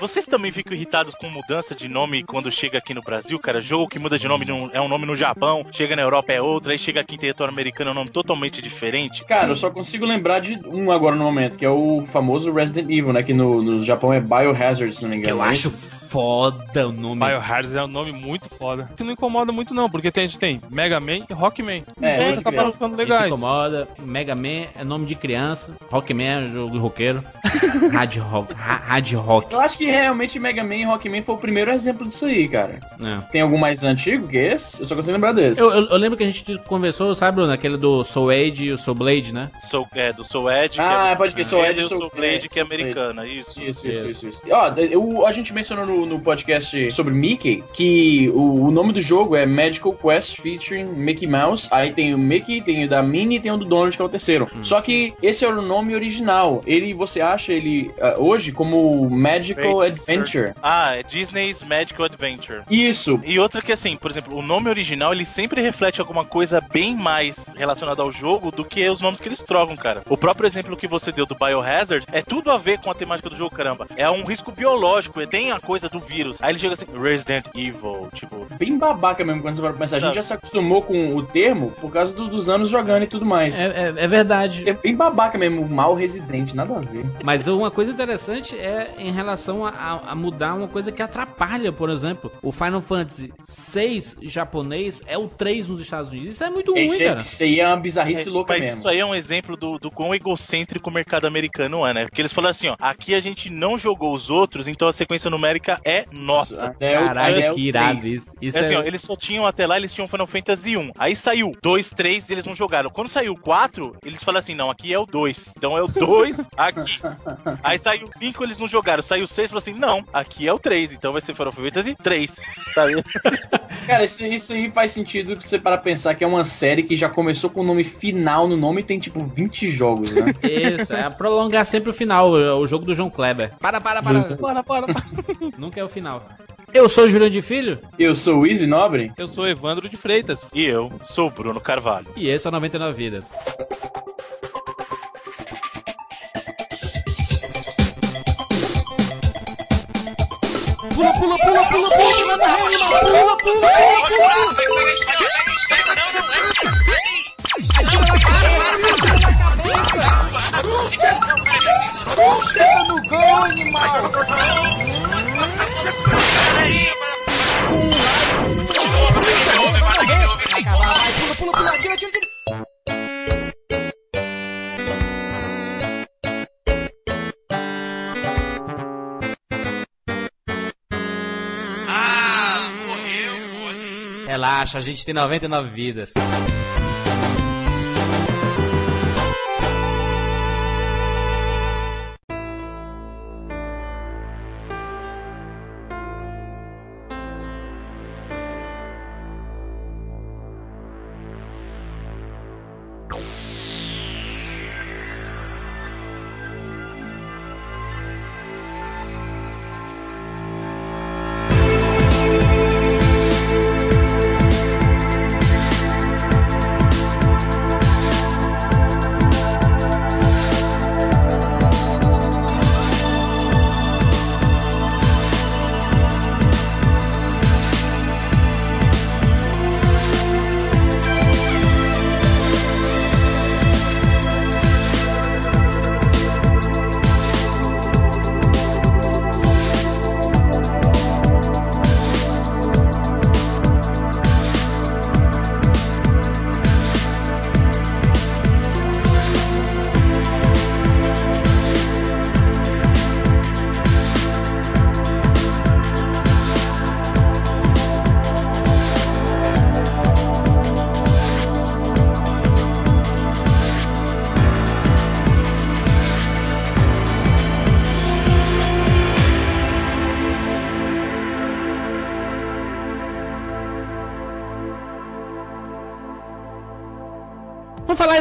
Vocês também ficam irritados com mudança de nome quando chega aqui no Brasil, cara? Jogo que muda de nome num- é um nome no Japão, chega na Europa é outro, aí chega aqui em território americano é um nome totalmente diferente. Cara, eu só consigo lembrar de um agora no momento, que é o famoso Resident Evil, né? Que no, no Japão é Biohazard, se não me Que engano. eu acho foda o nome. Biohazard é um nome muito foda. Que não incomoda muito, não, porque a gente tem Mega Man e Rockman. Os É, dois pode acabaram ficando Isso legais. incomoda. Mega Man é nome de criança. Rockman é jogo de roqueiro. Hard Rock. ha- Hard Rock. Eu acho que realmente Mega Man e Rockman foi o primeiro exemplo disso aí, cara. É. Tem algum mais antigo que esse? Eu só consigo lembrar desse. Eu, eu- eu lembro que a gente conversou, sabe, Bruno? Aquele do Soul Age e o Soul Blade, né? Sou, é, do Soul Edge. que Ah, é pode crer, Soul Edge e o Soul Soul Blade, que é Soul americana, isso. Isso, isso, isso, isso. Ó, eu- a gente mencionou no, no podcast sobre Mickey que o, o nome do jogo é Magical Quest featuring Mickey Mouse. Aí tem o Mickey, tem o da Minnie e tem o do Donald, que é o terceiro. Só que esse era o nome original. Ele, você acha ele ah, hoje como Magical Adventure. Ah, é Disney's Magical Adventure. Isso. E outra que assim, por exemplo, o nome original ele sempre reflete alguma coisa bem mais relacionada ao jogo do que os nomes que eles trocam, cara. O próprio exemplo que você deu do Biohazard é tudo a ver com a temática do jogo, caramba. É um risco biológico, tem a coisa do vírus. Aí ele chega assim, Resident Evil, tipo, Bem babaca mesmo quando você vai pensar. A gente Não. já se acostumou com o termo por causa do- dos anos jogando e tudo mais. É, é- é verdade. É bem babaca mesmo, mal residente, nada a ver. Mas uma coisa interessante é em relação a, a- mudar uma coisa que atrapalha, por exemplo, o Final Fantasy 6 japonês é o 3 nos Estados Unidos. Isso é muito ruim, cara. é- isso aí é uma bizarrice É, louca mas mesmo. isso aí é um exemplo do, do quão egocêntrico o mercado americano é, né? Porque eles falaram assim, ó, aqui a gente não jogou os outros, então a sequência numérica é nossa. Caralho, que irado três. isso. Isso É assim, é... ó, eles só tinham até lá, eles tinham Final Fantasy 1. Aí saiu 2, 3 e eles não jogaram. Quando saiu o 4, eles falaram assim: não, aqui é o 2. Então é o 2 aqui. Aí saiu o 5, eles não jogaram. Saiu o 6 e falou assim: não, aqui é o 3. Então vai ser Final Fantasy 3. Sabe? Cara, isso, isso aí faz sentido que você para pensar que é uma série que já começou com o nome final no nome e tem tipo 20 jogos, né? Isso, é prolongar sempre o final, o jogo do João Kleber. Para, para, para. Justo. Bora, bora. Nunca é o final. Eu sou o Juliano de Filho Eu sou o Easy Nobre. Eu sou Evandro de Freitas. E eu sou o Bruno Carvalho. e esse é o 99 Vidas. Pula, pula, pula, pula, pula, que nada reanima. Pula, pula, pula, pula. Relaxa, a gente tem 99 vidas.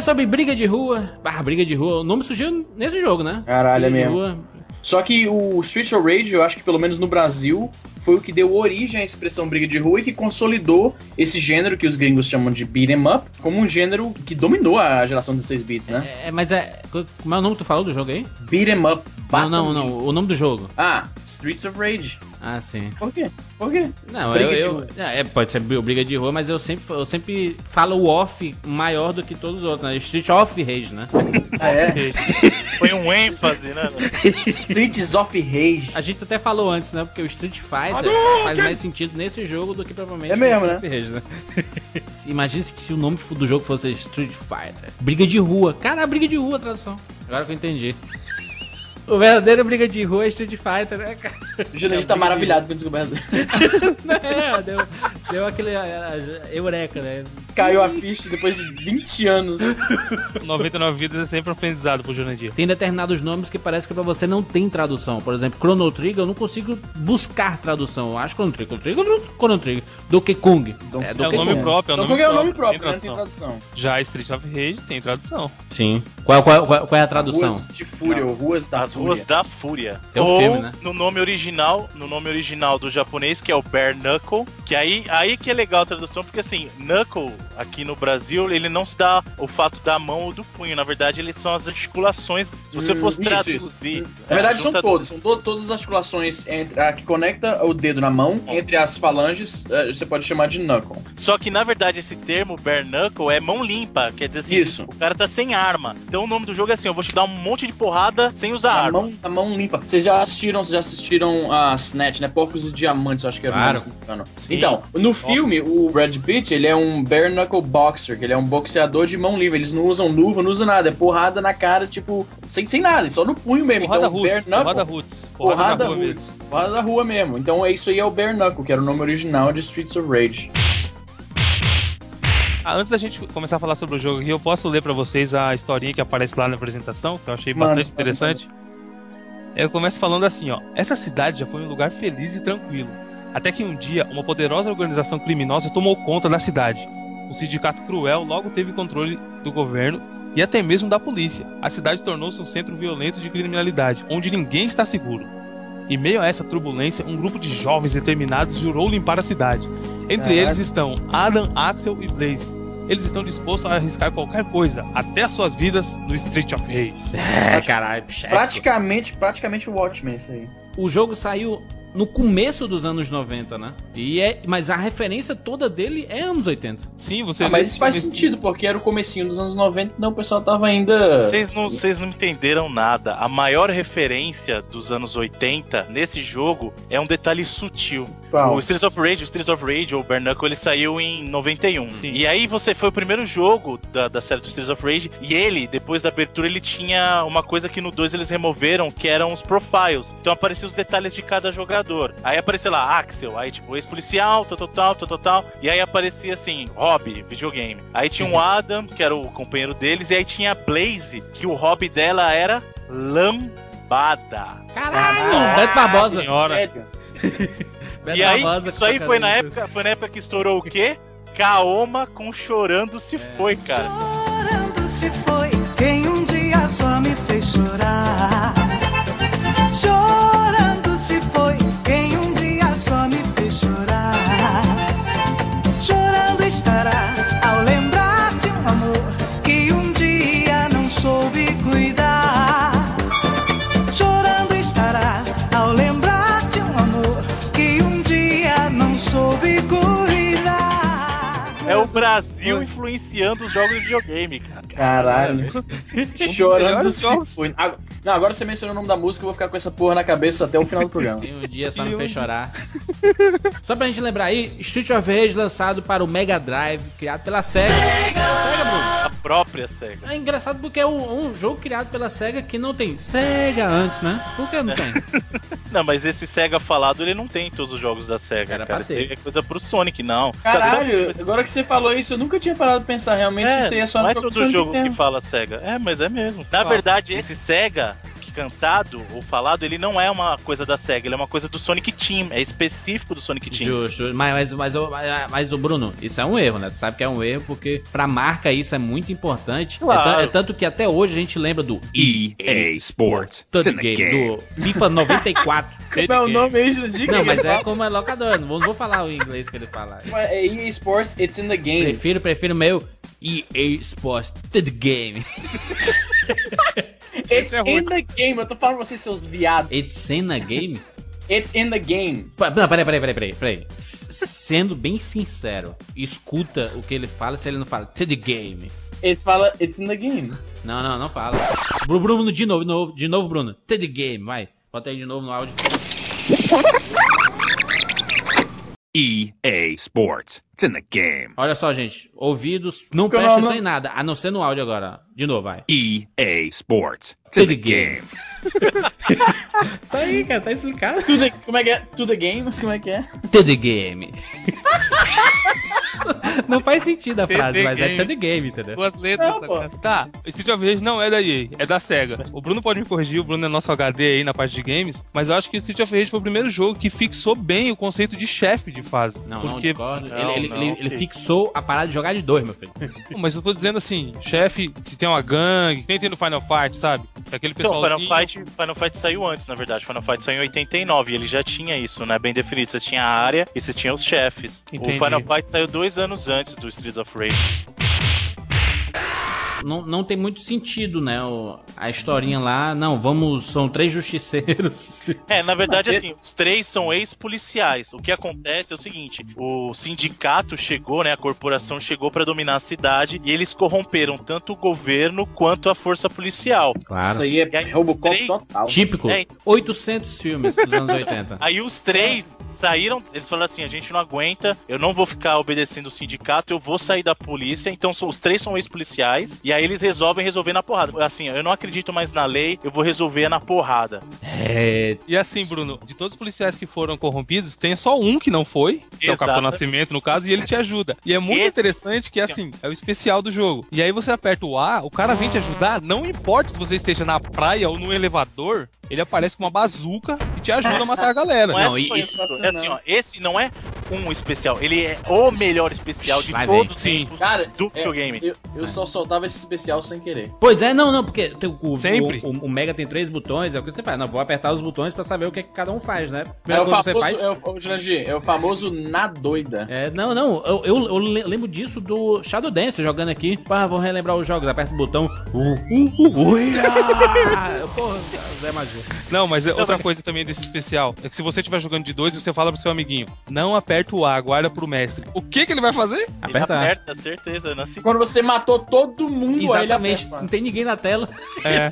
Sobre briga de rua. Ah, briga de rua. O nome surgiu nesse jogo, né? Caralho, é Briga mesmo. rua. Só que o Street of Rage, eu acho que pelo menos no Brasil, foi o que deu origem à expressão briga de rua e que consolidou esse gênero que os gringos chamam de beat 'em up como um gênero que dominou a geração de 16 bits, né? É, mas é. Como é o nome que tu falou do jogo aí? Beat 'em up, Não, não, não. O nome do jogo. Ah, Streets of Rage. Ah, sim. Por quê? Por quê? Não, Briga eu, eu- rua. é, pode ser briga de rua, mas eu sempre, eu sempre falo o off maior do que todos os outros, né? Street of Rage, né? Ah, é? Foi um ênfase, né? Streets of Rage. A gente até falou antes, né? Porque o Street Fighter faz mais sentido nesse jogo do que provavelmente É mesmo, Street Rage, né? Imagina se o nome do jogo fosse Street Fighter. Briga de rua. Cara, briga de rua, a tradução. Agora que eu entendi. O verdadeiro briga de rua é Street Fighter, né, cara? O Jurandir tá maravilhado com a descoberta. É, deu, deu aquele uh, eureka, né? Caiu a ficha depois de 20 anos. 99 vidas é sempre um aprendizado pro Jurandir. Tem determinados nomes que parece que pra você não tem tradução. Por exemplo, Chrono Trigger, eu não consigo buscar tradução. Eu acho Chrono Trigger, Chrono Trigger, Chrono Trigger. Donkey Kong. Donkey é, É o Donkey nome Kong. próprio, é o nome qual que é o nome próprio, próprio, tem né? Tem tradução. Já Street of Rage tem tradução. Sim. Qual, qual, qual, qual é a tradução? Ruas de Fúria, ou Ruas da As Fúria. Ruas da Fúria. Tem um Ou filme, né? no nome original, no nome original do japonês, que é o Bare Knuckle, que aí, aí que é legal a tradução, porque assim, Knuckle, aqui no Brasil, ele não se dá o fato da mão ou do punho, na verdade, eles são as articulações. Se você Hum, fosse isso, traduzir... isso. Na verdade, são todos. São to- todas as articulações entre a que conecta o dedo na mão, entre as falanges, eh, você pode chamar de knuckle. Só que, na verdade, esse termo Bare Knuckle é mão limpa, quer dizer assim, Isso. o cara tá sem arma. Então o nome do jogo é assim, eu vou te dar um monte de porrada sem usar A arma. mão, a mão limpa. Vocês já assistiram, vocês já assistiram a Snatch, né? Porcos e Diamantes, eu acho que era Claro. o nome. Sim. Então, no filme, o Brad Pitt, ele é um bare knuckle boxer, que ele é um boxeador de mão livre. Eles não usam luva, não usam nada. É porrada na cara, tipo, sem, sem nada, só no punho mesmo. Porrada então, Roots, knuckle, porrada Roots. porrada, na rua mesmo. roots. Porrada da rua mesmo. Então, é isso aí é o bare knuckle, que era o nome original de Streets of Rage. Ah, antes da gente começar a falar sobre o jogo aqui, eu posso ler pra vocês a historinha que aparece lá na apresentação, que eu achei Manda, bastante interessante. Eu começo falando assim, ó. Essa cidade já foi um lugar feliz e tranquilo. Até que um dia, uma poderosa organização criminosa tomou conta da cidade. O sindicato cruel logo teve controle do governo e até mesmo da polícia. A cidade tornou-se um centro violento de criminalidade, onde ninguém está seguro. Em meio a essa turbulência, um grupo de jovens determinados jurou limpar a cidade. Entre Caraca. eles estão Adam, Axel e Blaze. Eles estão dispostos a arriscar qualquer coisa, até as suas vidas, no Street of Rage. É, caralho. chefe. Praticamente, praticamente o Watchmen, isso aí. O jogo saiu no começo dos anos 90, né? E é, mas a referência toda dele é anos 80. Sim, você Ah, mas isso faz comecinho- sentido, porque era o comecinho dos anos 90, então o pessoal tava ainda... Vocês não, vocês não entenderam nada. A maior referência dos anos 80 nesse jogo é um detalhe sutil. O Streets of Rage, o Streets of Rage, ou Bare Knuckle, ele saiu em 91. Sim. E aí você foi o primeiro jogo da, da série do Streets of Rage, e ele, depois da abertura, ele tinha uma coisa que no 2 eles removeram, que eram os profiles. Então apareciam os detalhes de cada jogador. Aí aparecia lá, Axel, aí tipo, ex-policial, tal, tal, tal, tal, tal, tal. E aí aparecia assim, hobby, videogame. Aí tinha o Adam, que era o companheiro deles, e aí tinha a Blaze, que o hobby dela era lambada. Caralho! Beto Barbosa. senhora. E aí, isso aí foi na época, foi na época que estourou o quê? Kaoma com Chorando se foi, cara. Chorando se foi quem um dia só me fez chorar. Influenciando os jogos de videogame, cara. Caralho. Chorando se jogos. Não, agora você mencionou o nome da música, eu vou ficar com essa porra na cabeça até o final do programa. Tem um dia só E me fez chorar. Só pra gente lembrar aí, Street of Rage lançado para o Mega Drive, criado pela SEGA. SEGA, Bruno. A própria SEGA. É engraçado porque é um, um jogo criado pela SEGA que não tem SEGA antes, né? Por que não tem? Não, mas esse SEGA falado, ele não tem em todos os jogos da SEGA, Era cara. Isso é coisa pro Sonic, não. Caralho, agora que você falou isso, eu nunca tinha parado pra pensar. Realmente, É, isso aí é só não é jogo todo jogo mesmo. que fala SEGA. É, mas é mesmo. Na verdade, esse SEGA que cantado ou falado, ele não é uma coisa da SEGA, ele é uma coisa do Sonic Team. É específico do Sonic Team. Justo, mas, mas, mas, mas, mas o Bruno, isso é um erro, né? Tu sabe que é um erro porque pra marca isso é muito importante. Claro. É, é tanto que até hoje a gente lembra do EA Sports Touch Game, do FIFA 94. Como é o nome aí, Jurandir? Não, mas é como é locador, não vou, não vou falar o inglês que ele fala. É EA Sports, it's in the game. Prefiro, prefiro meu EA Sports Touch Game. It's é in the game. Eu tô falando pra vocês, seus viados. It's in a game? It's in the game. Não, peraí, peraí, peraí, peraí, peraí. Sendo bem sincero, escuta o que ele fala se ele não fala to the game. It fala, it's in the game. Não, não, não fala. Bru- Bruno, de novo, de novo, de novo, Bruno. To the game, vai. Bota aí de novo no áudio. EA Sports. It's in the game. Olha só, gente. Ouvidos, não presta não- atenção em nada, a não ser no áudio agora. De novo, vai. EA Sports. It's To in the the game. game. Isso aí, cara, tá explicado. To the, como é que é? To the game? Como é que é? To the game. não faz sentido a frase, the mas é game. to the game, entendeu? Duas letras. Não, tá, pô. tá, Street of Rage não é da EA, é da SEGA. O Bruno pode me corrigir, o Bruno é nosso HD aí na parte de games, mas eu acho que o Street of Rage foi o primeiro jogo que fixou bem o conceito de chefe de fase. Não, não porque, discordo. Não, ele, ele, não, ele- ele fixou a parada de jogar de dois, meu filho. Mas eu tô dizendo assim, chefe que tem uma gangue, que nem tem no Final Fight, sabe? Aquele Então, pessoal Final Fight, Final Fight saiu antes, na verdade. Final Fight saiu em 89 e ele já tinha isso, né? Bem definido. Vocês tinham a área e vocês tinham os chefes. Entendi. O Final Fight saiu dois anos antes do Streets of Rage. Não, não tem muito sentido, né? o- a historinha lá. Não, vamos. São três justiceiros. É, na verdade, assim, os três são ex-policiais. O que acontece é o seguinte: o sindicato chegou, né? A corporação chegou pra dominar a cidade e eles corromperam tanto o governo quanto a força policial. Claro. Isso aí é aí, Robocop três- total. Típico. É. 800 filmes dos anos 80. Aí os três saíram, eles falaram assim: a gente não aguenta, eu não vou ficar obedecendo o sindicato, eu vou sair da polícia. Então são- os três são ex-policiais. E aí eles resolvem resolver na porrada. Assim, eu não acredito mais na lei, eu vou resolver na porrada. É. E assim, Bruno, de todos os policiais que foram corrompidos, tem só um que não foi, que é o Exato. Capitão Nascimento, no caso, e ele te ajuda. E é muito Esse- interessante que, assim, é o especial do jogo. E aí você aperta o A, o cara vem te ajudar, não importa se você esteja na praia ou no elevador, ele aparece com uma bazuca e te ajuda a matar a galera. Não, é, Não, e só isso- É assim, ó, esse não é um especial, ele é o melhor especial de Vai todos os Sim. tempos Cara, do é, videogame. eu, eu só soltava esse especial sem querer. Pois é, não, não, porque tem o, o, Sempre. o, o Mega tem três botões, é o que você faz. Não, vou apertar os botões pra saber o que, é que cada um faz, né? É o famoso, você faz. é o, Jurandir, é o famoso na doida. É, não, não, eu, eu, eu le- lembro disso do Shadow Dance jogando aqui. Pá, vou relembrar os jogos, aperta o botão. Uh, uh, uh, uia! Porra, Zé Magia. Não, mas é outra coisa também desse especial é que se você estiver jogando de dois, você fala pro seu amiguinho: não aperta o A, aguarda pro mestre. O que que ele vai fazer? Ele Aperta. aperta, certeza. Não assim. Quando você matou todo mundo, ele Exatamente, aperta. não tem ninguém na tela. É.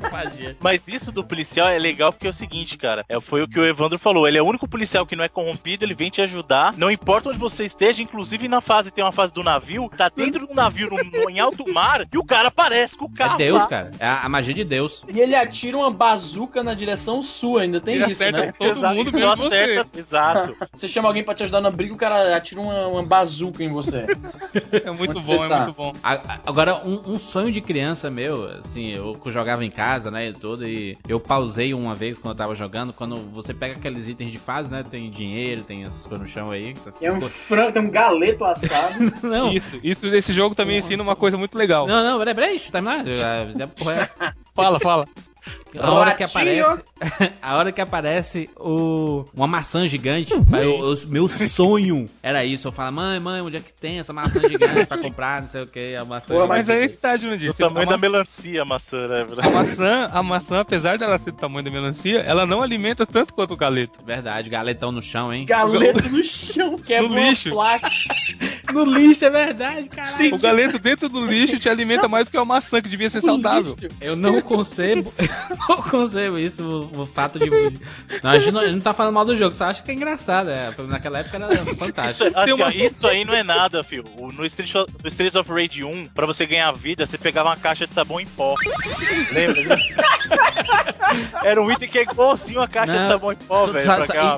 Mas isso do policial é legal porque é o seguinte, cara. É, foi o que o Evandro falou. Ele é o único policial que não é corrompido, ele vem te ajudar. Não importa onde você esteja, inclusive na fase, tem uma fase do navio, tá dentro do navio no- no- em alto mar e o cara aparece com o carro. É Deus, lá. cara. É a, a magia de Deus. E ele atira uma bazuca na direção sua, ainda tem Ele isso, acerta né? todo Exato, mundo só menos você. acerta- Exato. Você chama alguém pra te ajudar na briga, o cara atira uma, uma bazuca em você. É muito Onde bom, é tá? muito bom. Agora, um, um sonho de criança meu, assim, eu que jogava em casa, né, e tudo, e eu pausei uma vez quando eu tava jogando, quando você pega aqueles itens de fase, né, tem dinheiro, tem essas coisas no chão aí. que você É um frango, tem um galeto assado. Não, Isso, isso esse jogo também ensina uma coisa muito legal. não, não, peraí, peraí, deixa eu terminar. Já- porra, é- Fala, fala. A hora que aparece. A hora que aparece o. Uma maçã gigante. Eu- eu- meu sonho era isso. Eu falo, mãe, mãe, onde é que tem essa maçã gigante pra comprar? Não sei o que. A maçã Pô. Mas aí que tá, Jurandir. O Você- tamanho a da maçã- melancia, a maçã, né? A maçã, a maçã, apesar dela ser do tamanho da melancia, ela não alimenta tanto quanto o galeto. Verdade, galetão no chão, hein? Galeto no chão, quebra No uma lixo. placa. No lixo, é verdade, caralho. O galeto dentro do lixo te alimenta mais do que a maçã, que devia ser saudável. Eu não concebo, eu não concebo isso, o, o fato de. Não, a, gente não, a gente não tá falando mal do jogo, só acha que é engraçado. É, naquela época era Isso, fantástico. assim, Tem uma- ó, isso aí não é nada, filho. O- No Street, no Streets of Rage 1, pra você ganhar vida, você pegava uma caixa de sabão em pó. Lembra? Era um item que é igualzinho a caixa Não. de sabão em pó, velho.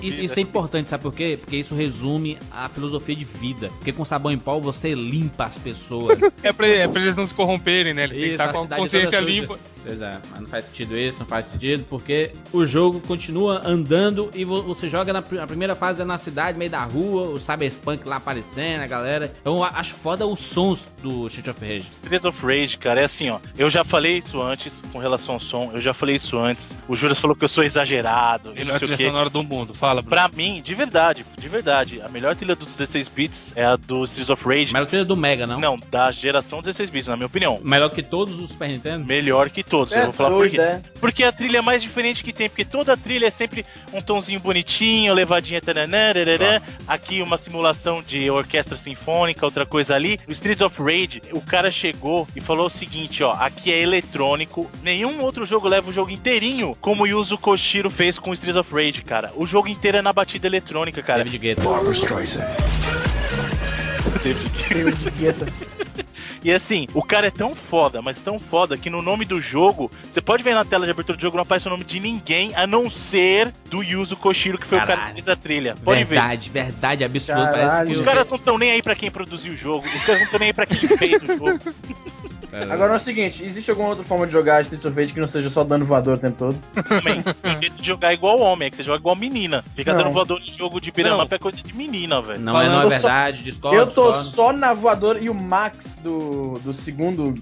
Isso, isso é importante, sabe por quê? Porque isso resume a filosofia de vida. Porque com sabão em pó você limpa as pessoas. É pra, é pra eles não se corromperem, né? Eles têm que Isso, estar a com a consciência limpa. Pois é, mas não faz sentido isso, não faz sentido, porque o jogo continua andando e vo- você joga na a primeira fase é na cidade, meio da rua, o Cyberpunk lá aparecendo, a galera. Eu a- acho foda os sons do Street of Rage. Streets of Rage, cara, é assim, ó. Eu já falei isso antes com relação ao som, eu já falei isso antes. O Juras falou que eu sou exagerado. não Melhor sei o trilha quê. sonora do mundo. Fala, Bruno. Pra mim, de verdade, de verdade, a melhor trilha dos 16 bits é a do Streets of Rage. Melhor que do Mega, não? Não, da geração 16 bits, na minha opinião. Melhor que todos os Super Nintendo? Melhor que todos. É eu vou falar por quê. é. Porque a trilha é mais diferente que tem, porque toda trilha é sempre um tonzinho bonitinho, levadinha taranã, rararã. aqui uma simulação de orquestra sinfônica, outra coisa ali. No Streets of Rage, o cara chegou e falou o seguinte, ó, aqui é eletrônico, nenhum outro jogo leva o jogo inteirinho como o Yuzo Koshiro fez com o Streets of Rage, cara. O jogo inteiro é na batida eletrônica, cara. David Guetta. David Guetta. E assim, o cara é tão foda, mas tão foda, que no nome do jogo, você pode ver na tela de abertura do jogo, não aparece o nome de ninguém, a não ser do Yuzo Koshiro, que foi o cara Caralho. que fez a trilha. Pode ver. Verdade, verdade. Caralho. Parece que Os o- caras não estão nem aí pra quem produziu o jogo, os caras não estão nem aí pra quem fez o jogo. Agora é o seguinte, existe alguma outra forma de jogar Streets of Rage que não seja só dando voador o tempo todo? Também, tem jeito de jogar igual homem, é que você joga igual menina. Fica Não. dando voador em jogo de up é coisa de menina, velho. Não é, não é só- verdade, discordo. eu tô discordo. só na voadora e o Max do, do segundo.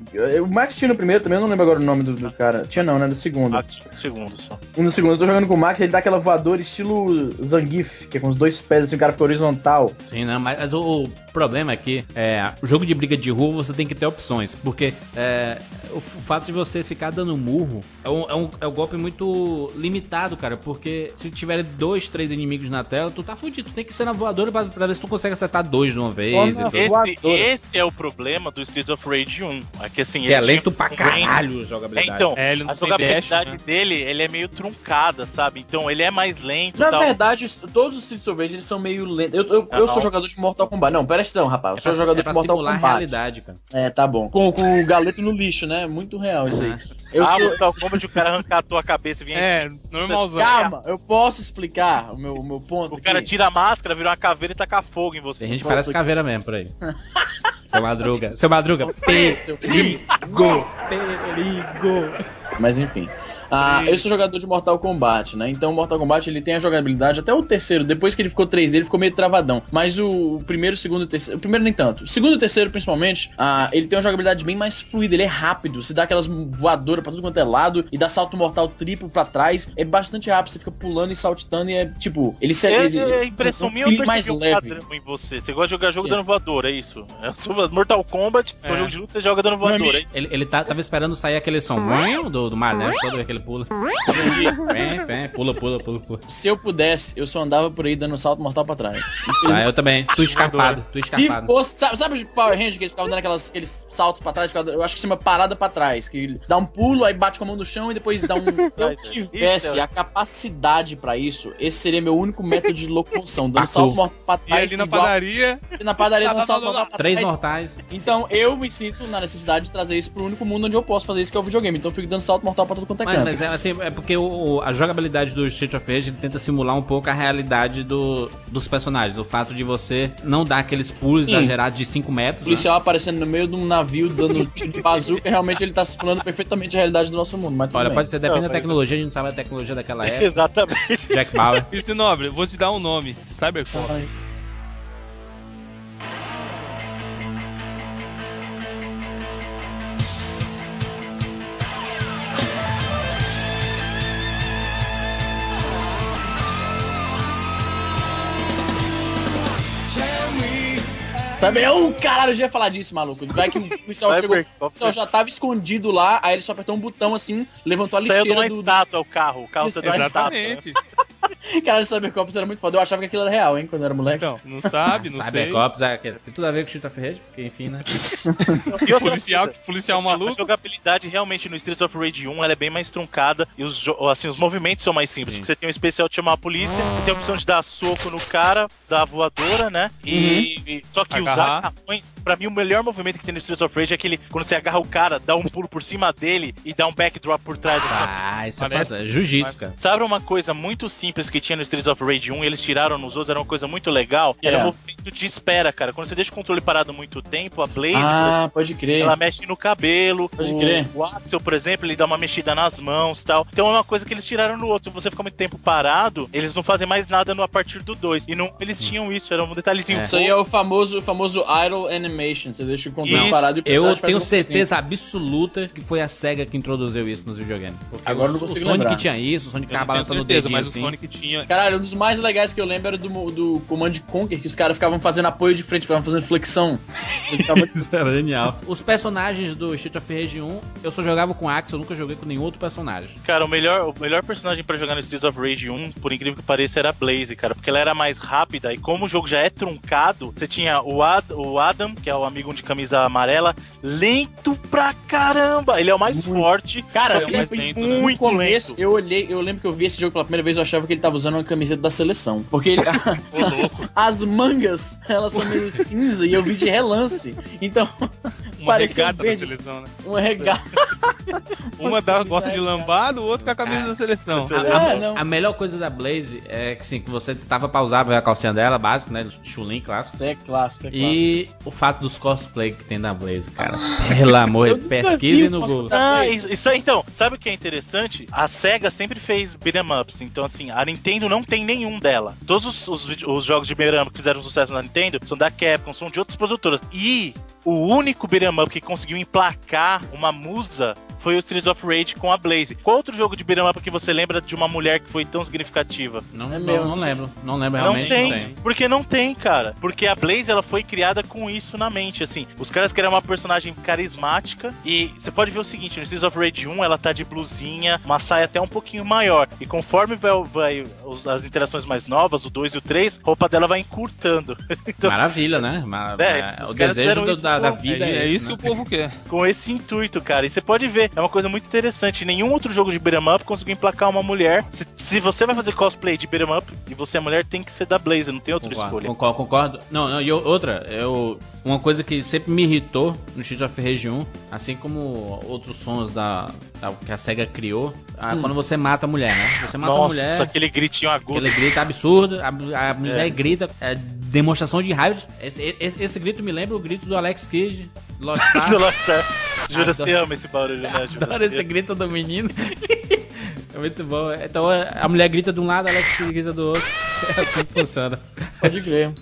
O Max tinha no primeiro também, eu não lembro agora o nome do, do cara. Tinha não, né? Do segundo. Ah, um segundo só. No segundo eu tô jogando com o Max, ele dá aquela voadora estilo Zangief, que é com os dois pés assim, o cara fica horizontal. Sim, não, mas, mas o, o problema é que é, o jogo de briga de rua você tem que ter opções, porque é, o, o fato de você ficar dando murro é um, é, um, é um golpe muito limitado, cara, porque se tiver dois, três inimigos na tela, tu tá fudido, tu tem que ser na voadora pra, pra ver se tu consegue acertar dois de uma vez. e. Esse, esse é o problema do Streets of Rage 1. É que assim, Que é lento pra um range- caralho a É, jogabilidade. então, É, ele não a tem jogabilidade dash, né? dele, ele é meio truncada, sabe? Então ele é mais lento Na tal. verdade, todos os Streets of Rage eles são meio lentos. Eu, eu, eu Não. sou jogador de Mortal Kombat. Não, pera aí, rapaz. Eu É sou pra, jogador é de Mortal simular a Kombat. realidade, cara. É, tá bom. Com, com o galeto no lixo, né? Muito real isso aí. Eu ah, sou. Mortal Kombat, o cara arrancar a tua cabeça e vinha É, normalzão. Calma, eu posso explicar o meu, o meu ponto. O cara aqui? tira a máscara, vira uma caveira e taca fogo em você. Tem gente que parece explicar? caveira mesmo por aí. Seu Madruga. Seu Madruga. Perigo. Perigo. Mas enfim. Ah, eu sou jogador de Mortal Kombat, né? Então o Mortal Kombat ele tem a jogabilidade até o terceiro, depois que ele ficou 3D, ele ficou meio travadão. Mas o, o primeiro, o segundo e o terceiro. O primeiro nem tanto. O segundo e o terceiro, principalmente, ah, ele tem uma jogabilidade bem mais fluida, ele é rápido. Você dá aquelas voadoras pra tudo quanto é lado e dá salto mortal triplo pra trás. É bastante rápido, você fica pulando e saltitando e é tipo. Ele se É, ele, é, a impressão um minha eu mais um leve. em você. Você gosta de jogar jogo Que? dando voador, é isso? É Mortal Kombat, é. É. jogo de luta, você joga dando voador, é isso? Ele, ele tá, tava esperando sair aquele som do, do mar, né? Toda vez que ele pula. Vem, vem, pula, pula, pula, pula. Se eu pudesse, eu só andava por aí dando salto mortal pra trás. Ah, eu também. Tu escapado, tu Se escapado. fosse, sabe, sabe os Power Rangers que eles ficavam dando aquelas, aqueles saltos pra trás? Eu acho que chama parada pra trás. Que ele dá um pulo, aí bate com a mão no chão e depois dá um. Se eu tivesse a capacidade pra isso, esse seria meu único método de locomoção. Dando salto mortal pra E trás. ali na igual- padaria, na padaria dando salto mortal pra Três trás. mortais. Então eu me sinto na necessidade de trazer isso pro único mundo onde eu posso fazer isso, que é o videogame. Então eu fico dando salto mortal pra todo quanto é canto. Mas é, assim, é porque o, o- a jogabilidade do Street of Rage ele tenta simular um pouco a realidade do, dos personagens. O fato de você não dar aqueles pulos Sim. exagerados de 5 O metros. né? policial aparecendo no meio de um navio dando tiro de bazuca, realmente ele tá simulando perfeitamente a realidade do nosso mundo. Mas Olha, bem. pode ser, depende Não, da tecnologia, a gente não sabe a tecnologia daquela época. Exatamente. Jack Bauer. Esse nobre, vou te dar um nome. Cybercops. Sabe? Ô, caralho, eu já ia falar disso, maluco. Vai que o policial chegou. O policial já tava escondido lá, aí ele só apertou um botão assim, levantou a Saiu de uma lixeira do. estátua o carro. O carro saiu de uma estátua. Exatamente. Caralho, Cybercops era muito foda. Eu achava que aquilo era real, hein, quando eu era moleque. Então, não sabe, não sei. Cybercops, é, tem tudo a ver com Street of Rage, porque enfim, né? E Policial, policial A maluco. jogabilidade realmente no Streets of Rage 1 ela é bem mais truncada e os, assim, os movimentos são mais simples. Sim. Porque você tem um especial de chamar a polícia, você tem a opção de dar soco no cara, dar voadora, né? E, e- só que usar Agarrar. agarrões, pra mim o melhor movimento que tem no Streets of Rage é aquele quando você agarra o cara, dá um pulo por cima dele e dá um backdrop por trás. assim. Ah, isso é fácil. Jiu-jitsu, cara. Sabe uma coisa muito simples que tinha no Streets of Rage 1 e eles tiraram nos outros, era uma coisa muito legal? Era É. o movimento de espera, cara. Quando você deixa o controle parado muito tempo, a Blaze, Ah, pode crer. ela mexe no cabelo. Pode o, crer. o Axel, por exemplo, ele dá uma mexida nas mãos e tal. Então é uma coisa que eles tiraram no outro. Se você ficar muito tempo parado, eles não fazem mais nada no a partir do 2. E não, eles tinham isso, era um detalhezinho. É. Isso aí é o famoso, o famoso idle animation. Você deixa o controle Isso. parado e o Eu tenho certeza absoluta que foi a SEGA que introduziu isso nos videogames. Porque Agora o, não consigo o Sonic lembrar. tinha isso, o Sonic tenho balançando o certeza, dedinho mas o assim. Sonic tinha. Tinha. Caralho, um dos mais legais que eu lembro era do, do Command Conquer, que os caras ficavam fazendo apoio de frente, ficavam fazendo flexão. Isso era genial. Os personagens do Street of Rage 1, eu só jogava com Axel, eu nunca joguei com nenhum outro personagem. Cara, o melhor, o melhor personagem pra jogar no Streets of Rage 1, por incrível que pareça, era a Blaze, cara. Porque ela era mais rápida e como o jogo já é truncado, você tinha o, Ad- o Adam, que é o amigo de camisa amarela, lento pra caramba. Ele é o mais forte. Cara, só que eu- mais eu- lento, no né? muito começo, lento. eu olhei, eu lembro que eu vi esse jogo pela primeira vez, eu achava que ele tava usando uma camiseta da seleção. Porque ele- as mangas, elas são meio cinza e eu vi de relance. Então, Uma Parecia regata da verde. seleção, né? um regalo. Uma dá, gosta de lambado, o outro com a camisa da seleção. A, a- É, não. a melhor coisa da Blaze é que, sim, que você tava pra usar a calcinha dela, básico, né? Chulin clássico. Isso é clássico, isso é clássico. E o fato dos cosplay que tem na Blaze, cara. Pelo amor, pesquise no um Google. Ah, isso, isso aí, então, sabe o que é interessante? A SEGA sempre fez beat'em ups, então assim, a Nintendo não tem nenhum dela. Todos os, os, os jogos de beat'em up que fizeram sucesso na Nintendo são da Capcom, são de outras produtoras. E o único beat'em up que conseguiu emplacar uma musa foi o Streets of Rage com a Blaze. Qual outro jogo de beat'em up que você lembra de uma mulher que foi tão significativa? Não, É não, mesmo. não lembro. Não lembro Não realmente. tem, Não tem. porque não tem, cara. Porque a Blaze ela foi criada com isso na mente, assim. Os caras querem uma personagem carismática e você pode ver o seguinte, no Streets of Rage 1 ela tá de blusinha, uma saia até um pouquinho maior. E conforme vai, vai os- as interações mais novas, o 2 e o 3, a roupa dela vai encurtando. então, Maravilha, né? É, é, os o desejo do- isso da, da vida É, é, é esse, isso né? que o povo quer. com esse intuito, cara. E você pode ver, é uma coisa muito interessante. Nenhum outro jogo de beat'em up conseguiu emplacar uma mulher. Se, se você vai fazer cosplay de beat'em up e você é mulher, tem que ser da Blaze, não tem outra Concordo, escolha. concordo, concordo. Não, não, e outra, eu, uma coisa que sempre me irritou no Street of Rage 1, assim como outros sons da, da- que a SEGA criou, ah, quando você mata a mulher, né? Você mata a Nossa, mulher, aquele gritinho agudo. aquele grito absurdo, a, a mulher É. grita, é, demonstração de raiva. Esse, esse, esse grito me lembra o grito do Alex Kidd, Lost Do. Lost. Jura, você ama esse barulho, né? Jura, Adoro esse grito do menino. É muito bom. Então a mulher grita de um lado, a Alex Kidd grita do outro. É assim que funciona. Pode crer.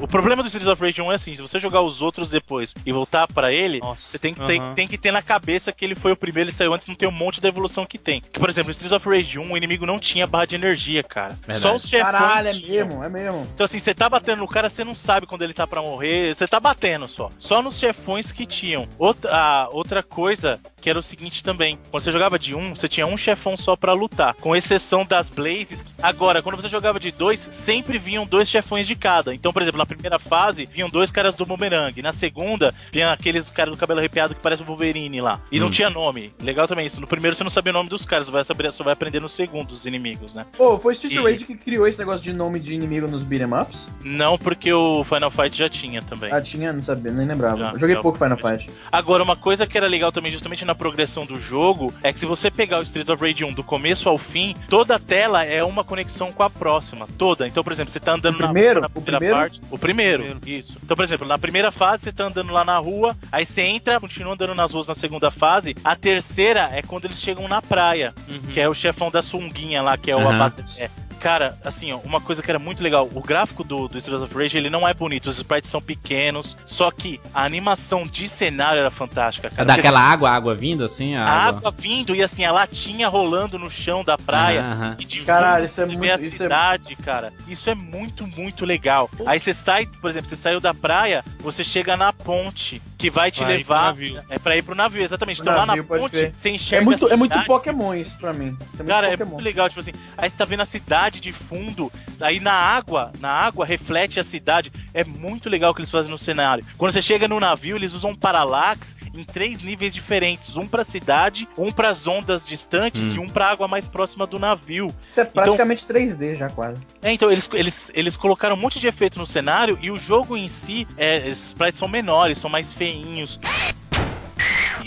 O problema do Streets of Rage 1 é assim, se você jogar os outros depois e voltar pra ele, Nossa. você tem que, tem, Aham. tem que ter na cabeça que ele foi o primeiro, ele saiu antes, não tem um monte da evolução que tem. Que, por exemplo, no Streets of Rage 1, o inimigo não tinha barra de energia, cara. Verdade. Só os chefões Caralho, é mesmo, é mesmo. Então assim, você tá batendo no cara, você não sabe quando ele tá pra morrer, você tá batendo só. Só nos chefões que tinham. Outra, a- outra coisa que era o seguinte também, quando você jogava de um, você tinha um chefão só pra lutar, com exceção das Blazes. Agora, quando você jogava de dois, sempre vinham dois chefões de cada. Então, por exemplo, na primeira fase, vinham dois caras do bumerangue. Na segunda, vinha aqueles caras do cabelo arrepiado que parece o Wolverine lá. E não tinha nome. Legal também isso. No primeiro você não sabia o nome dos caras, você vai, saber, só vai aprender no segundo os inimigos, né? Pô, foi Street E- Rage que criou esse negócio de nome de inimigo nos beat'em ups? Não porque o Final Fight já tinha também. Ah, tinha? Não sabia, nem lembrava. Já, Eu joguei já. pouco Final Fight. Agora, uma coisa que era legal também, justamente na progressão do jogo, é que se você pegar o Streets of Rage 1 do começo ao fim, toda a tela é uma conexão com a próxima. Toda. Então, por exemplo, você tá andando O na, primeiro? na O primeira primeiro? parte. O primeiro, isso. Então, por exemplo, na primeira fase, você tá andando lá na rua, aí você entra, continua andando nas ruas na segunda fase. A terceira é quando eles chegam na praia, que é o chefão da sunguinha lá, que é o Aham. Abaté. Cara, assim, ó, uma coisa que era muito legal, o gráfico do, do Streets of Rage, ele não é bonito, os sprites são pequenos, só que a animação de cenário era fantástica, cara. Daquela água, água vindo assim, a a água. água vindo e assim, a latinha rolando no chão da praia. Aham. E de Caralho, isso é você vê muito- a isso é- cidade, cara. Isso é muito, muito legal. Aí você sai, por exemplo, você saiu da praia, você chega na ponte que vai te Vai levar. navio. É pra ir pro navio, exatamente. Então lá na navio, ponte, crer. você É enxerga muito, a é muito. Pokémon isso pra mim. Isso é muito Cara, é Pokémon. muito legal, tipo assim, aí você tá vendo a cidade de fundo, aí na água, na água reflete a cidade. É muito legal o que eles fazem no cenário. Quando você chega no navio, eles usam parallax em três níveis diferentes, um pra cidade, um pras ondas distantes Hum. e um pra água mais próxima do navio. Isso é praticamente 3D já quase. É, então, eles, eles, eles colocaram um monte de efeito no cenário e o jogo em si, é, esses sprites são menores, são mais feinhos.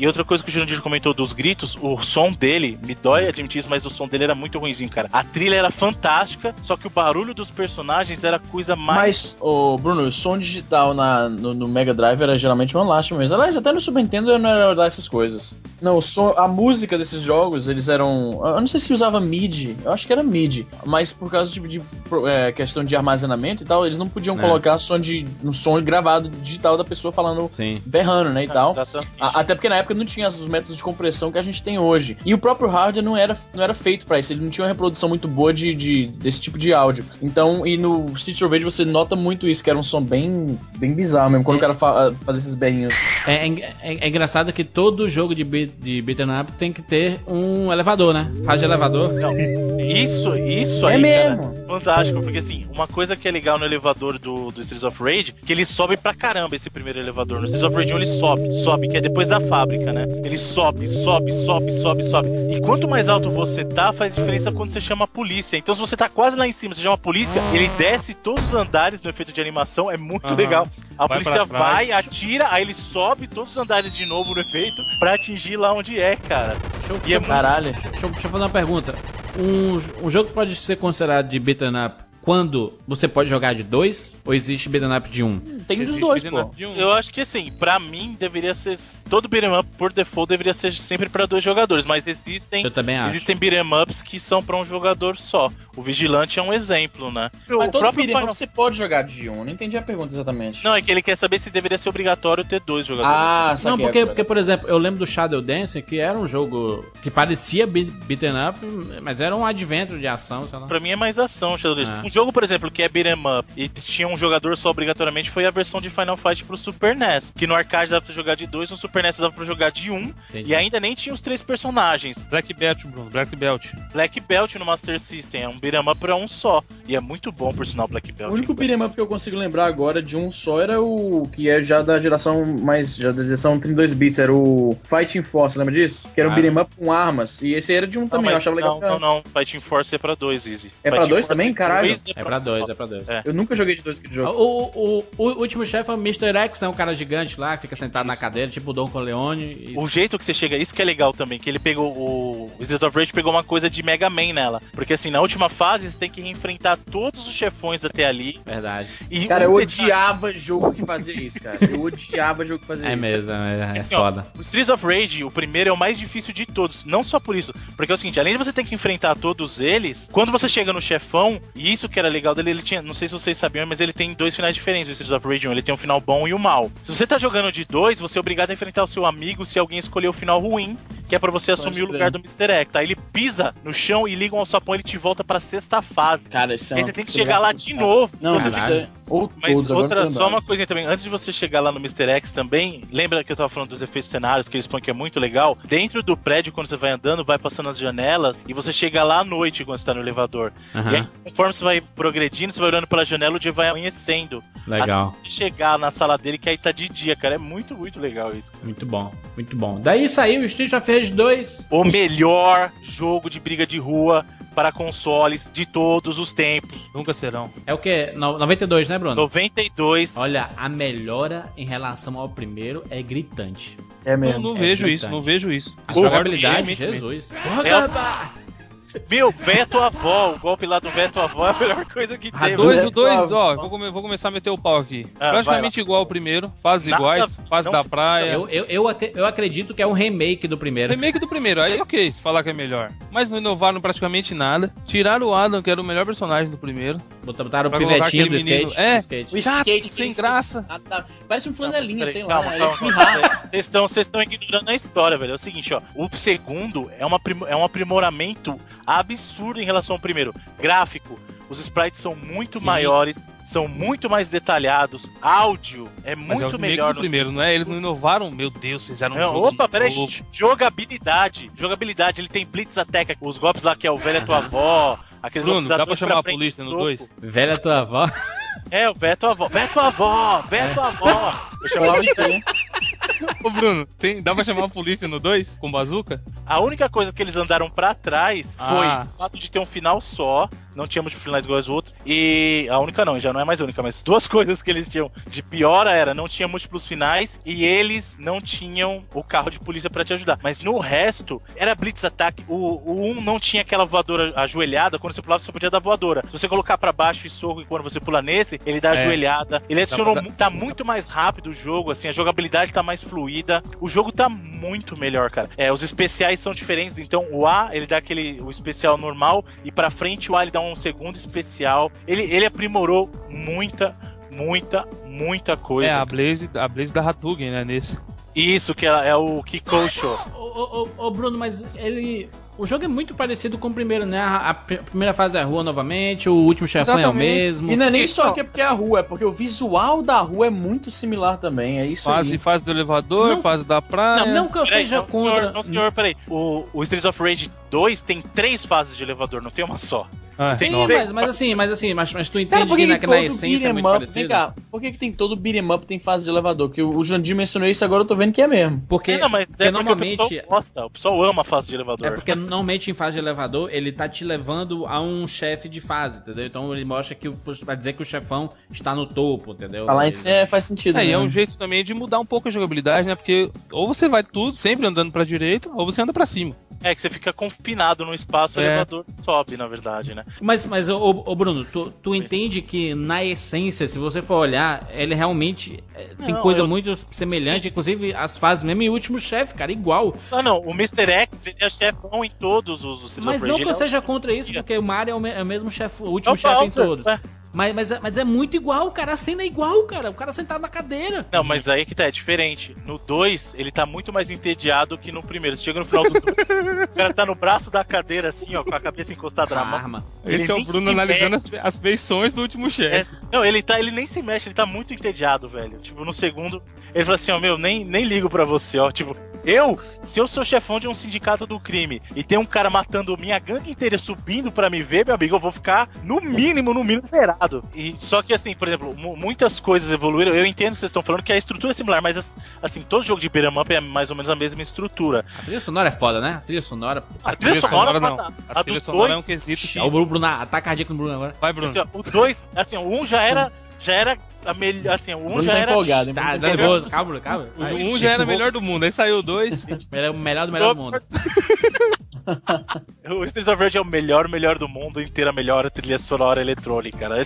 E outra coisa que o Jurandir comentou dos gritos, o som dele, me dói admitir isso, mas o som dele era muito ruimzinho, cara. A trilha era fantástica, só que o barulho dos personagens era a coisa mais. Mas, ô Bruno, o som digital na, no, no Mega Drive era geralmente uma lástima mesmo. Aliás, até no Super Nintendo eu não era lá essas coisas. Não, o som, a música desses jogos, eles eram. Eu não sei se usava MIDI, eu acho que era MIDI, mas por causa de, de, é, questão de armazenamento e tal, eles não podiam É. colocar som de, no som gravado digital da pessoa falando Sim. berrando, né, e tal. Exatamente. A- Até porque na época não tinha os métodos de compressão que a gente tem hoje. E o próprio hardware não era, não era feito pra isso. Ele não tinha uma reprodução muito boa de, de- desse tipo de áudio. Então, e no Streets of Rage você nota muito isso, que era um som bem, bem bizarro mesmo, quando o cara fa fazia esses berrinhos. É, é- é engraçado que todo jogo de, beat, de beat'em up tem que ter um elevador, né? Faz de elevador. Não, isso, isso É aí, mesmo. cara, fantástico, porque assim, uma coisa que é legal no elevador do, do Streets of Rage, que ele sobe pra caramba esse primeiro elevador. No Streets of Rage 1 ele sobe, sobe, que é depois da fábrica, né? Ele sobe, sobe, sobe, sobe, sobe. E quanto mais alto você tá, faz diferença quando você chama a polícia. Então se você tá quase lá em cima, você chama a polícia, ele desce todos os andares no efeito de animação, é muito Aham. legal. A Vai polícia vai, atira, aí ele sobe todos os andares de novo no efeito pra atingir lá onde é, cara. Deixa eu, E é muito Caralho. deixa eu- deixa eu fazer uma pergunta. Um, um jogo pode ser considerado de beat'em up quando você pode jogar de dois? Ou existe beat'em up de um? Tem dos dois, pô. um. Eu acho que assim, pra mim deveria ser. Todo beat'em up por default deveria ser sempre pra dois jogadores, mas existem. Eu também acho. Existem beat'em ups que são pra um jogador só. O Vigilante é um exemplo, né? Mas o todo próprio beat'em up Final... você pode jogar de um. Não entendi a pergunta exatamente. Não, é que ele quer saber se deveria ser obrigatório ter dois jogadores. Ah, Não, saquei porque, agora. porque, por exemplo, eu lembro do Shadow Dance, que era um jogo que parecia be- beat'em up, mas era um adventure de ação, sei lá. Pra mim é mais ação, Shadow Dance. Ah. Um jogo, por exemplo, que é beat'em up e tinha um jogador só obrigatoriamente foi a versão de Final Fight pro Super NES. Que no arcade dava pra jogar de dois, no Super NES dava pra jogar de um. Entendi. E ainda nem tinha os três personagens. Black Belt, Bruno. Black Belt. Black Belt no Master System é um beat'em up pra um só. E é muito bom, por sinal, Black Belt. O único beat'em up que eu consigo lembrar agora de um só era o que é já da geração mais já da geração 32 bits, era o Fighting Force, lembra disso? Que era um Ah. beat'em up com armas. E esse era de um Não, também, eu achava legal. não, pra não, não. Fighting Force é pra dois, Easy. É pra Fighting dois Force também? Caralho. dois É pra dois, é pra dois. É. Eu nunca joguei de dois jogo. O, o, o último chefe é o Mr. X, né? Um cara gigante lá, que fica sentado na cadeira, tipo o Don Corleone. e- O jeito que você chega, isso que é legal também, que ele pegou o. O Streets of Rage pegou uma coisa de Mega Man nela. Porque assim, na última fase você tem que enfrentar todos os chefões até ali. Verdade. E Cara, um eu detalhe- odiava jogo que fazia isso, cara. Eu odiava jogo que fazia É isso. mesmo, é, é Assim, ó, foda. O Streets of Rage, o primeiro é o mais difícil de todos. Não só por isso. Porque é o seguinte, além de você ter que enfrentar todos eles, quando você chega no chefão, e isso que era legal dele, ele tinha. Não sei se vocês sabiam, mas ele tem dois finais diferentes do Streets of Rage 1. Ele tem um final bom e o mal. Se você tá jogando de dois, você é obrigado a enfrentar o seu amigo se alguém escolher o final ruim, que é pra você assumir o lugar do Mr. X. Tá? Ele pisa no chão e liga um alçapão e ele te volta pra sexta fase. Cara, isso é Aí você tem que chegar lá de novo. Não, você- é... Ou mas todos, outra, só uma coisinha também, antes de você chegar lá no Mr. X também, lembra que eu tava falando dos efeitos cenários que eles põem que é muito legal? Dentro do prédio, quando você vai andando, vai passando as janelas e você chega lá à noite quando você tá no elevador. Aham, E aí, conforme você vai progredindo, você vai olhando pela janela, o dia vai amanhecendo. Legal. Até chegar na sala dele, que aí tá de dia, cara. É muito, muito legal isso. Muito bom, muito bom. Daí saiu o Street of Rage 2. O melhor jogo de briga de rua para consoles de todos os tempos. Nunca serão. É o? No- 92, né, Bruno? 92. Olha, a melhora em relação ao primeiro é gritante. É Não, mesmo. não É vejo gritante. isso, não vejo isso. A jogabilidade. Jesus. É Meu, Beto Avó, o golpe lá do Beto Avó é a melhor coisa que Ah, tem. dois- o dois, ó, vou, come- vou começar a meter o pau aqui. Ah, Praticamente igual ao primeiro, fases Nada- iguais, fase da praia. Eu, eu, eu, ac- eu acredito que é um remake do primeiro. Remake do primeiro, aí ok, se falar que é melhor. Mas não inovaram praticamente nada. Tiraram o Adam, que era o melhor personagem do primeiro. Botaram o pivetinho do menino- skate. É. skate. O Chato, skate sem graça. Ah, tá. Parece um flanelinha, sei peraí, lá. Calma, é calma, calma. Vocês estão, vocês estão ignorando a história, velho. É o seguinte, ó. O segundo é, uma, prim- é um aprimoramento absurdo em relação ao primeiro. Gráfico. Os sprites são muito Sim. maiores, são muito mais detalhados. Áudio é Mas é o muito remake melhor do no primeiro, não é? Eles não inovaram. Meu Deus, fizeram um Não, jogo opa, peraí. Jogabilidade. Jogabilidade. Ele tem Blitz Attack. Os golpes lá que é o velho é tua avó. Aqueles Bruno, dá pra chamar a frente, polícia no soco. 2? Velha tua avó. É, o Beto Avó. Beto Avó! Beto Avó! Eu chamava crer. Ô, Bruno, tem, dá pra chamar a polícia no 2? Com bazuca? A única coisa que eles andaram pra trás foi Ah. o fato de ter um final só não tinha múltiplos finais iguais ao outro. E a única não, já não é mais única, mas duas coisas que eles tinham de pior era não tinha múltiplos finais e eles não tinham o carro de polícia pra te ajudar. Mas no resto, era Blitz Attack. O, o 1 não tinha aquela voadora ajoelhada, quando você pulava você podia dar voadora. Se você colocar pra baixo e soco e quando você pula nesse, ele dá É. ajoelhada. Ele adicionou, mu- tá muito mais rápido o jogo, assim, a jogabilidade tá mais fluida. O jogo tá muito melhor, cara. É, os especiais são diferentes, então o A, ele dá aquele o especial normal e pra frente o A ele dá um segundo especial. Ele, ele aprimorou muita, muita, muita coisa. É, a Blaze, a Blaze da Hadouken, né, nesse. Isso que é, é o Kikosho. Ô, ô, ô, ô, Bruno, mas ele. O jogo é muito parecido com o primeiro, né? A, a pr- primeira fase é a rua novamente, o último chefão é o Exatamente. mesmo. E não é nem só que é porque é a rua, é porque o visual da rua é muito similar também. É isso Fase, aí. fase do elevador, Não. fase da praia. Não, não que eu Peraí, seja não, contra. senhor, não, senhor, peraí. O, o Streets of Rage 2 tem três fases de elevador, não tem uma só. Ah, Tem mas, mas assim, mas assim, mas, mas tu Cara, entende por que, que, na, que na essência é muito up... parecido? Vem cá, por que, que tem todo beat'em up tem fase de elevador? Que o, Jandir mencionou isso, agora eu tô vendo que é mesmo. Porque, É, não, mas porque é porque normalmente. o pessoal gosta, o pessoal ama a fase de elevador. É porque normalmente em fase de elevador ele tá te levando a um chefe de fase, entendeu? Então ele mostra que o- pra dizer que o chefão está no topo, entendeu? Falar isso é, faz sentido. É, e é né? um jeito também de mudar um pouco a jogabilidade, né? Porque ou você vai tudo sempre andando pra direita, ou você anda pra cima. É que você fica confinado no espaço, o É. elevador sobe, na verdade, né? Mas, mas ô, ô, Bruno, tu, tu entende que na essência, se você for olhar, ele realmente é, tem Não, coisa eu- muito semelhante, inclusive as fases mesmo e o último chefe, cara, igual. Ah, não, o Mr. X, ele é chefão em todos os, os Mas não que eu é o- seja contra isso, porque o Mario é o, é o mesmo chefe, o último o chefe em todos. é. Mas, mas, é- mas é muito igual, cara. A cena é igual, cara. O cara sentado na cadeira. Não, mas aí que tá, é diferente. No 2, ele tá muito mais entediado que no primeiro. Você chega no final do 2, o cara tá no braço da cadeira, assim, ó, com a cabeça encostada na mão. Arma. Ele Esse é o Bruno analisando as, as feições do último É, chefe. não, ele tá, ele nem se mexe, ele tá muito entediado, velho. Tipo, no segundo, ele fala assim, ó, meu, nem, nem ligo pra você, ó. Tipo, eu, se eu sou chefão de um sindicato do crime e tem um cara matando minha gangue inteira subindo pra me ver, meu amigo, eu vou ficar no mínimo, no mínimo zerado. E só que assim, por exemplo, mu- muitas coisas evoluíram. Eu entendo que vocês estão falando que a estrutura é similar, mas assim, todo jogo de beat'em up é mais ou menos a mesma estrutura. A trilha sonora é foda, né? A trilha sonora. A trilha trilha sonora, sonora não. tá- A a trilha sonora é um dois, quesito que... É o Bruno, Bruno ataque cardíaco no Bruno agora. Vai, Bruno. assim, ó, o 2, assim, o 1 um já era já era a melhor, assim, o 1 um Bruno já tá era empolgado? Tá, nervoso. Calma, calma. O um já era melhor do mundo, aí saiu o dois. É o melhor do melhor do mundo. O Streets of Rage é o melhor, melhor do mundo, inteira melhor trilha sonora eletrônica, né?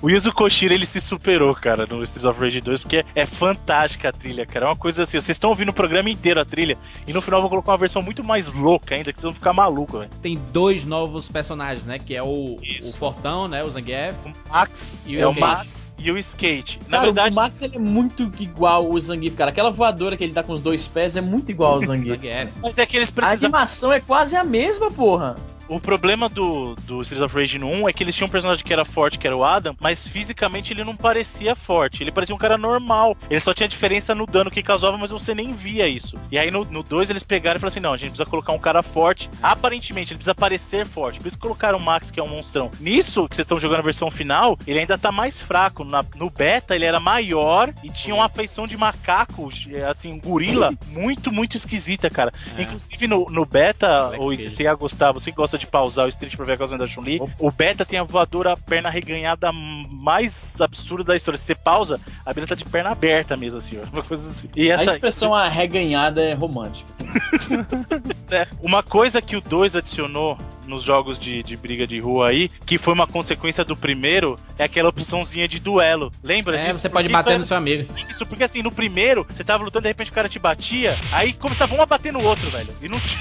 O Yuzo Koshiro, ele se superou, cara, no Streets of Rage 2, porque é fantástica a trilha, cara. É uma coisa assim, vocês estão ouvindo o programa inteiro a trilha, e no final eu vou colocar uma versão muito mais louca ainda, que vocês vão ficar malucos, velho. Tem dois novos personagens, né? Que é o, Isso. o Fortão, né? O Zangief. O Max E o é o skate. Max e o Skate. Na Cara, verdade, o Max ele é muito igual o Zangief, cara. Aquela voadora que ele dá com os dois pés é muito igual ao Zangief. Zangief. mas é que eles A precisam animação é quase a mesma, porra. O problema do, do Streets of Rage no 1 é que eles tinham um personagem que era forte, que era o Adam, mas fisicamente ele não parecia forte. Ele parecia um cara normal. Ele só tinha diferença no dano que causava, mas você nem via isso. E aí no, no 2 eles pegaram e falaram assim: não, a gente precisa colocar um cara forte. Aparentemente, ele precisa parecer forte. Por isso colocaram o Max, que é um monstrão. Nisso, que vocês estão jogando a versão final, ele ainda tá mais fraco. Na- no beta, ele era maior e tinha uma feição de macaco, assim, um gorila, muito, muito esquisita, cara. É. Inclusive no, no beta, ou se você ia gostar, você que gosta de pausar o Street pra ver a causa da Chun-Li, o beta tem a voadora perna reganhada mais absurda da história. Se você pausa, a Bela tá de perna aberta mesmo, assim, ó. Uma coisa assim. E A essa, expressão a reganhada é romântica. é, uma coisa que o 2 adicionou nos jogos de, de briga de rua aí, que foi uma consequência do primeiro, é aquela opçãozinha de duelo. Lembra É, disso? você pode Porque bater isso no seu amigo. Isso, porque assim, no primeiro, você tava lutando, de repente o cara te batia, aí começava um a bater no outro, velho. E não tinha.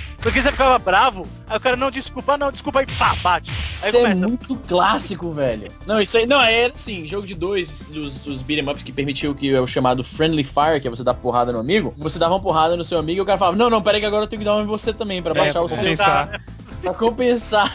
Porque você ficava bravo, aí o cara, não, desculpa, não, desculpa, aí pá, bate. Aí Isso é começa. muito clássico, velho. Não, isso aí. Não, é assim, jogo de dois dos, dos beat'em ups que permitiu que é o chamado Friendly Fire, que é você dar porrada no amigo. Você dava uma porrada no seu amigo e o cara falava: Não, não, peraí que agora eu tenho que dar uma em você também, pra É, baixar pra o seu. compensar. Pra compensar.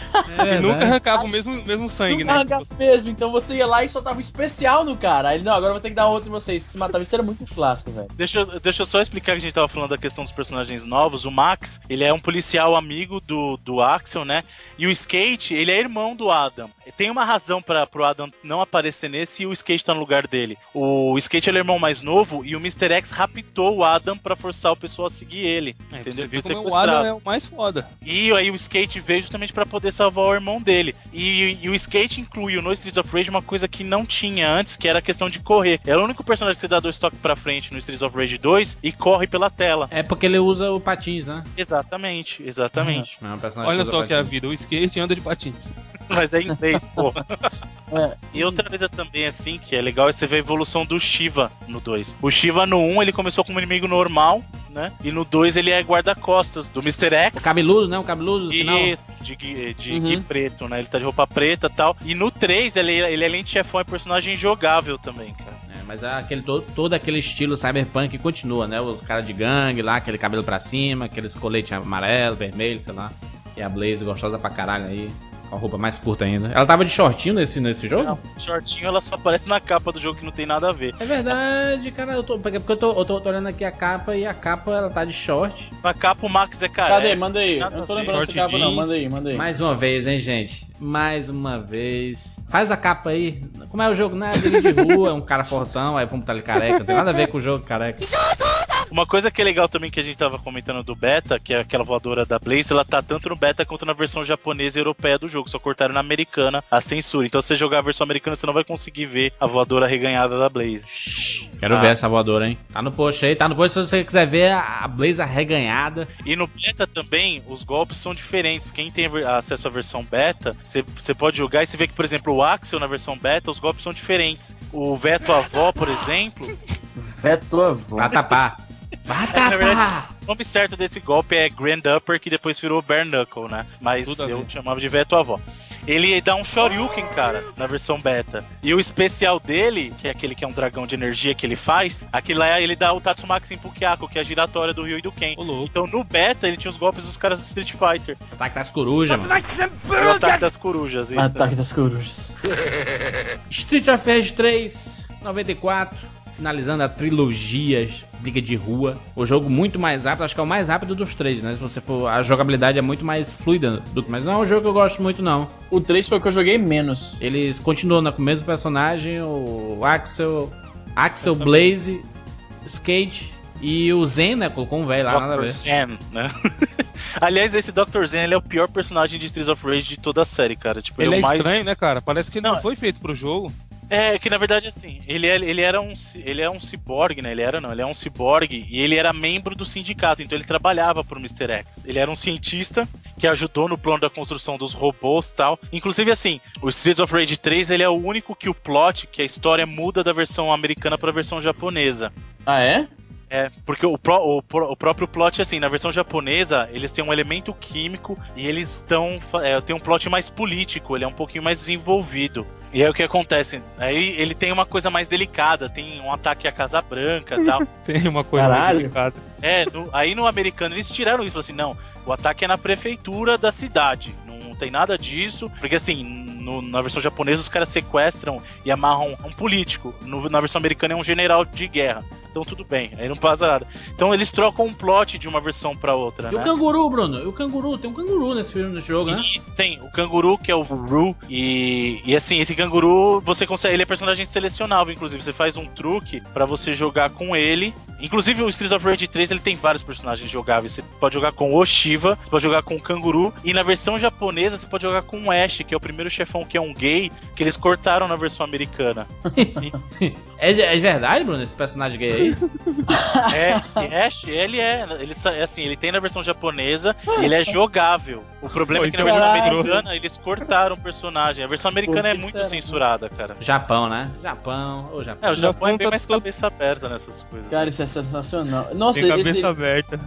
E nunca arrancava o mesmo, mesmo sangue, Nunca né? arrancava mesmo. Então você ia lá e soltava um especial no cara. Aí ele, não, agora eu vou ter que dar outro em você. E se matava. Isso era muito clássico, velho. Deixa, eu- deixa eu só explicar que a gente tava falando da questão dos personagens novos. O Max, ele é um policial amigo do, do Axel, né? E o Skate, ele é irmão do Adam. Tem uma razão para pro Adam não aparecer nesse e o Skate tá no lugar dele. O Skate ele é o irmão mais novo e o Mr. X raptou o Adam pra forçar o pessoal a seguir ele. É, entendeu? Você vê como o. Adam é o mais foda. E aí o Skate skate veio justamente pra poder salvar o irmão dele. E, e o skate incluiu no Streets of Rage uma coisa que não tinha antes, que era a questão de correr. É o único personagem que você dá dois toques pra frente no Streets of Rage 2 e corre pela tela. É porque ele usa o patins, né? Exatamente, exatamente. É um Olha só que é a patins. vida, o skate anda de patins. Mas é em inglês, pô. É. E outra coisa também, assim, que é legal, é você ver a evolução do Shiva no 2. O Shiva no 1, ele começou como inimigo normal, né? E no 2 ele é guarda-costas do Mr. X. O cabeludo, né? O cabeludo do final. Isso, de, de Uhum. preto, né? Ele tá de roupa preta e tal. E no 3, ele, ele além de chefão, é personagem jogável também, cara. É, mas é aquele, todo, todo aquele estilo cyberpunk continua, né? Os caras de gangue lá, aquele cabelo pra cima, aqueles coletes amarelo, vermelho, sei lá. E a Blaze gostosa pra caralho aí. Com a roupa mais curta ainda. Ela tava de shortinho nesse, nesse jogo? Não, shortinho ela só aparece na capa do jogo que não tem nada a ver. É verdade, cara. Eu tô, porque eu tô, eu tô, tô olhando aqui a capa e a capa ela tá de short. Na capa o Max é careca. Cadê? Manda aí. Eu não tô lembrando Short essa capa, não. jeans. Manda aí, manda aí. Mais uma vez, hein, gente? Mais uma vez. Faz a capa aí. Como é o jogo? Não é de rua, é um cara fortão, aí vamos botar ele careca. Não tem nada a ver com o jogo careca. Uma coisa que é legal também que a gente tava comentando do beta, que é aquela voadora da Blaze, ela tá tanto no beta quanto na versão japonesa e europeia do jogo. Só cortaram na americana a censura. Então se você jogar a versão americana, você não vai conseguir ver a voadora reganhada da Blaze. Quero Ah. ver essa voadora, hein? Tá no post aí, tá no post se você quiser ver a Blaze arreganhada. E no beta também, os golpes são diferentes. Quem tem acesso à versão beta, você pode jogar e você vê que, por exemplo, o Axel na versão beta, os golpes são diferentes. O Veto Avó, por exemplo, Veto avô. Vai É, na verdade, o nome certo desse golpe é Grand Upper, que depois virou Bare Knuckle, né? Mas Tudo eu chamava de Veto Avó. Ele dá um Shoryuken, cara, na versão beta. E o especial dele, que é aquele que é um dragão de energia que ele faz, aquele lá ele dá o Tatsumaki Pukiako, que é a giratória do Ryu e do Ken. Então no beta ele tinha os golpes dos caras do Street Fighter. Ataque das corujas, mano. O ataque das corujas. e- Ataque das corujas. Street of Rage 3, 94. Finalizando a trilogia Briga de Rua. O jogo muito mais rápido, acho que é o mais rápido dos três, né? Se você for. A jogabilidade é muito mais fluida do que. Mas não é um jogo que eu gosto muito, não. O 3 foi o que eu joguei menos. Eles continuam né, com o mesmo personagem, o Axel. Axel Blaze, Skate e o Zen, né? Colocou um velho lá, nada a Dr. ver. Zen, né? Aliás, esse Dr. Zen ele é o pior personagem de Streets of Rage de toda a série, cara. Tipo, Ele é o mais... estranho, né, cara? Parece que ele não, Não, foi feito pro jogo. É, que na verdade, assim, ele, é- ele era um ele é um ciborgue, né? Ele era não, ele é um ciborgue e ele era membro do sindicato, então ele trabalhava pro Mr. X. Ele era um cientista que ajudou no plano da construção dos robôs e tal. Inclusive, assim, o Streets of Rage 3, ele é o único que o plot, que a história muda da versão americana pra versão japonesa. Ah, é? É, porque o, pró- o o próprio plot, assim, na versão japonesa, eles têm um elemento químico e eles estão. É, tem um plot mais político, ele é um pouquinho mais desenvolvido. E aí o que acontece? Aí ele tem uma coisa mais delicada, tem um ataque à Casa Branca e tal. Tem uma coisa Caralho. muito delicada. É, no- aí no americano eles tiraram isso, falaram assim, não, o ataque é na prefeitura da cidade, não tem nada disso, porque assim, no- na versão japonesa os caras sequestram e amarram um político, No- na versão americana é um general de guerra, então tudo bem, aí não passa nada. Então eles trocam um plot de uma versão pra outra, E o né? canguru, Bruno? E o canguru? Tem um canguru nesse filme, nesse jogo, né? Isso, tem o canguru, que é o Ru, e, e assim, esse canguru, você consegue, ele é personagem selecionável, inclusive, você faz um truque pra você jogar com ele. Inclusive, o Streets of Rage 3, ele tem vários personagens jogáveis, você pode jogar com o Shiva, você pode jogar com o canguru, e na versão japonesa, você pode jogar com o Ash, que é o primeiro chefão que é um gay, que eles cortaram na versão americana. É, é verdade, Bruno, esse personagem gay aí? É, esse Ash, ele é, ele é assim, ele tem na versão japonesa e ele é jogável. O problema Pô, é que na é versão muito americana eles cortaram o personagem. A versão americana é muito censurada, cara. Japão, né? Japão, ô Japão. É, o Japão é Japão bem tá mais todo- cabeça aberta nessas coisas. Cara, isso é sensacional. Nossa, Tem cabeça esse... aberta.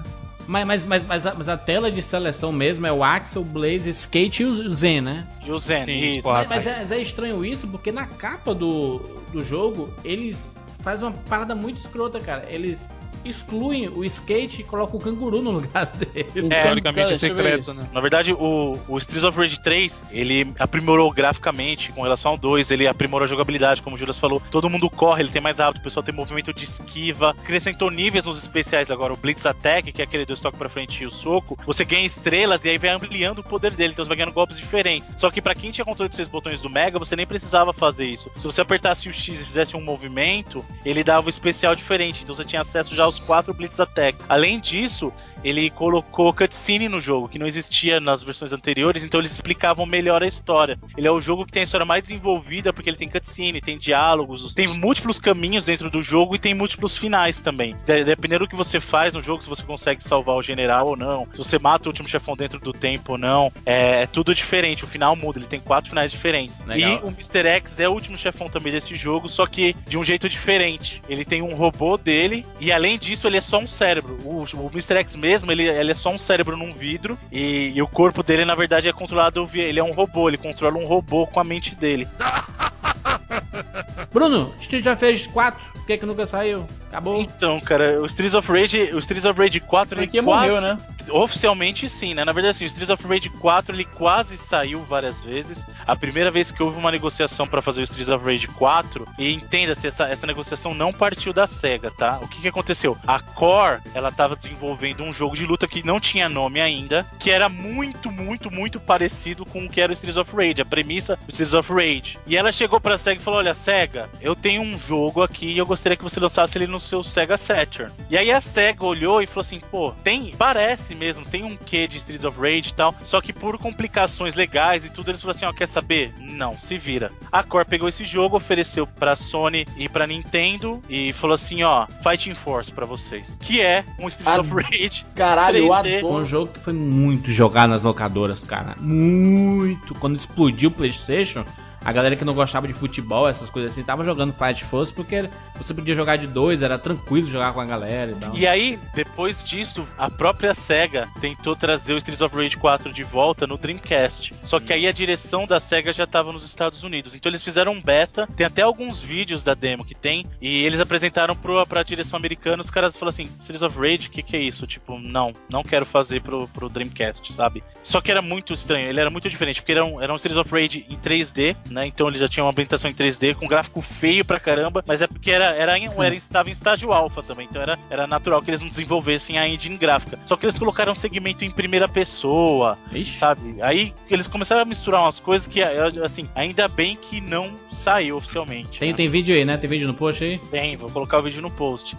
Mas, mas, mas, mas, a, mas a tela de seleção mesmo é o Axel, Blaze, Skate e o Zen, né? E o Zen, Sim, isso. Mas, é, mas é estranho isso, porque na capa do, do jogo, eles fazem uma parada muito escrota, cara. Eles excluem o skate e colocam o canguru no lugar dele. É, Teoricamente é secreto, isso. né? Na verdade, o, o Streets of Rage 3, ele aprimorou graficamente com relação ao 2, ele aprimorou a jogabilidade, como o Juras falou. Todo mundo corre, ele tem mais rápido, o pessoal tem movimento de esquiva. Acrescentou níveis nos especiais agora, o Blitz Attack, que é aquele do estoque pra frente e o soco. Você ganha estrelas e aí vai ampliando o poder dele, então você vai ganhando golpes diferentes. Só que pra quem tinha controle de seis botões do Mega, você nem precisava fazer isso. Se você apertasse o X e fizesse um movimento, ele dava um especial diferente, então você tinha acesso já os quatro Blitz Attacks. Além disso, ele colocou cutscene no jogo, que não existia nas versões anteriores, então eles explicavam melhor a história. Ele é o jogo que tem a história mais desenvolvida, porque ele tem cutscene, tem diálogos, tem múltiplos caminhos dentro do jogo e tem múltiplos finais também. De- Dependendo do que você faz no jogo, se você consegue salvar o general ou não, se você mata o último chefão dentro do tempo ou não, é, é tudo diferente. O final muda, ele tem quatro finais diferentes. Legal. E o Mr. X é o último chefão também desse jogo, só que de um jeito diferente. Ele tem um robô dele, e além disso, ele é só um cérebro. O, o Mr. X mesmo, ele, ele é só um cérebro num vidro, e, e o corpo dele, na verdade, é controlado via. Ele é um robô, ele controla um robô com a mente dele. Bruno, Street of Rage 4, por que que nunca saiu? Acabou. Então, cara, o Streets of Rage, o Streets of Rage 4, ele quase- morreu, né? Oficialmente sim, né? Na verdade, assim, o Streets of Rage 4 ele quase saiu várias vezes. A primeira vez que houve uma negociação pra fazer o Streets of Rage 4, e entenda-se, essa, essa negociação não partiu da SEGA, tá? O que, que aconteceu? A Core, ela tava desenvolvendo um jogo de luta que não tinha nome ainda, que era muito, muito, muito parecido com o que era o Streets of Rage, a premissa do Streets of Rage. E ela chegou pra SEGA e falou: Olha, SEGA, eu tenho um jogo aqui e eu gostaria que você lançasse ele no seu Sega Saturn. E aí a SEGA olhou e falou assim: pô, tem, parece mesmo, tem um quê de Streets of Rage e tal, só que por complicações legais e tudo, eles falaram assim: ó, quer saber? Não, se vira. A Core pegou esse jogo, ofereceu pra Sony e pra Nintendo e falou assim: ó, Fighting Force pra vocês. Que é um Streets of Rage. Caralho, eu 3D. Foi um adoro. jogo que foi muito jogado nas locadoras, cara. Muito. Quando explodiu o PlayStation, a galera que não gostava de futebol, essas coisas assim, tava jogando Fight Force porque você podia jogar de dois, era tranquilo jogar com a galera e tal. E aí, depois disso, a própria SEGA tentou trazer o Streets of Rage 4 de volta no Dreamcast. Só que aí a direção da SEGA já estava nos Estados Unidos. Então eles fizeram um beta, tem até alguns vídeos da demo que tem, e eles apresentaram pro, pra direção americana, os caras falaram assim, Streets of Rage, o que, que é isso? Tipo, não, não quero fazer pro, pro Dreamcast, sabe? Só que era muito estranho, ele era muito diferente, porque era um, era um Streets of Rage em 3D, né? Então ele já tinha uma ambientação em 3D, com gráfico feio pra caramba, mas é porque era, era, em, era estava em estágio alfa também, então era, era natural que eles não desenvolvessem a engine gráfica. Só que eles colocaram um segmento em primeira pessoa, Ixi. sabe? Aí eles começaram a misturar umas coisas que, assim, ainda bem que não saiu oficialmente. Tem, né? tem vídeo aí, né? Tem vídeo no post aí? Tem, vou colocar o vídeo no post.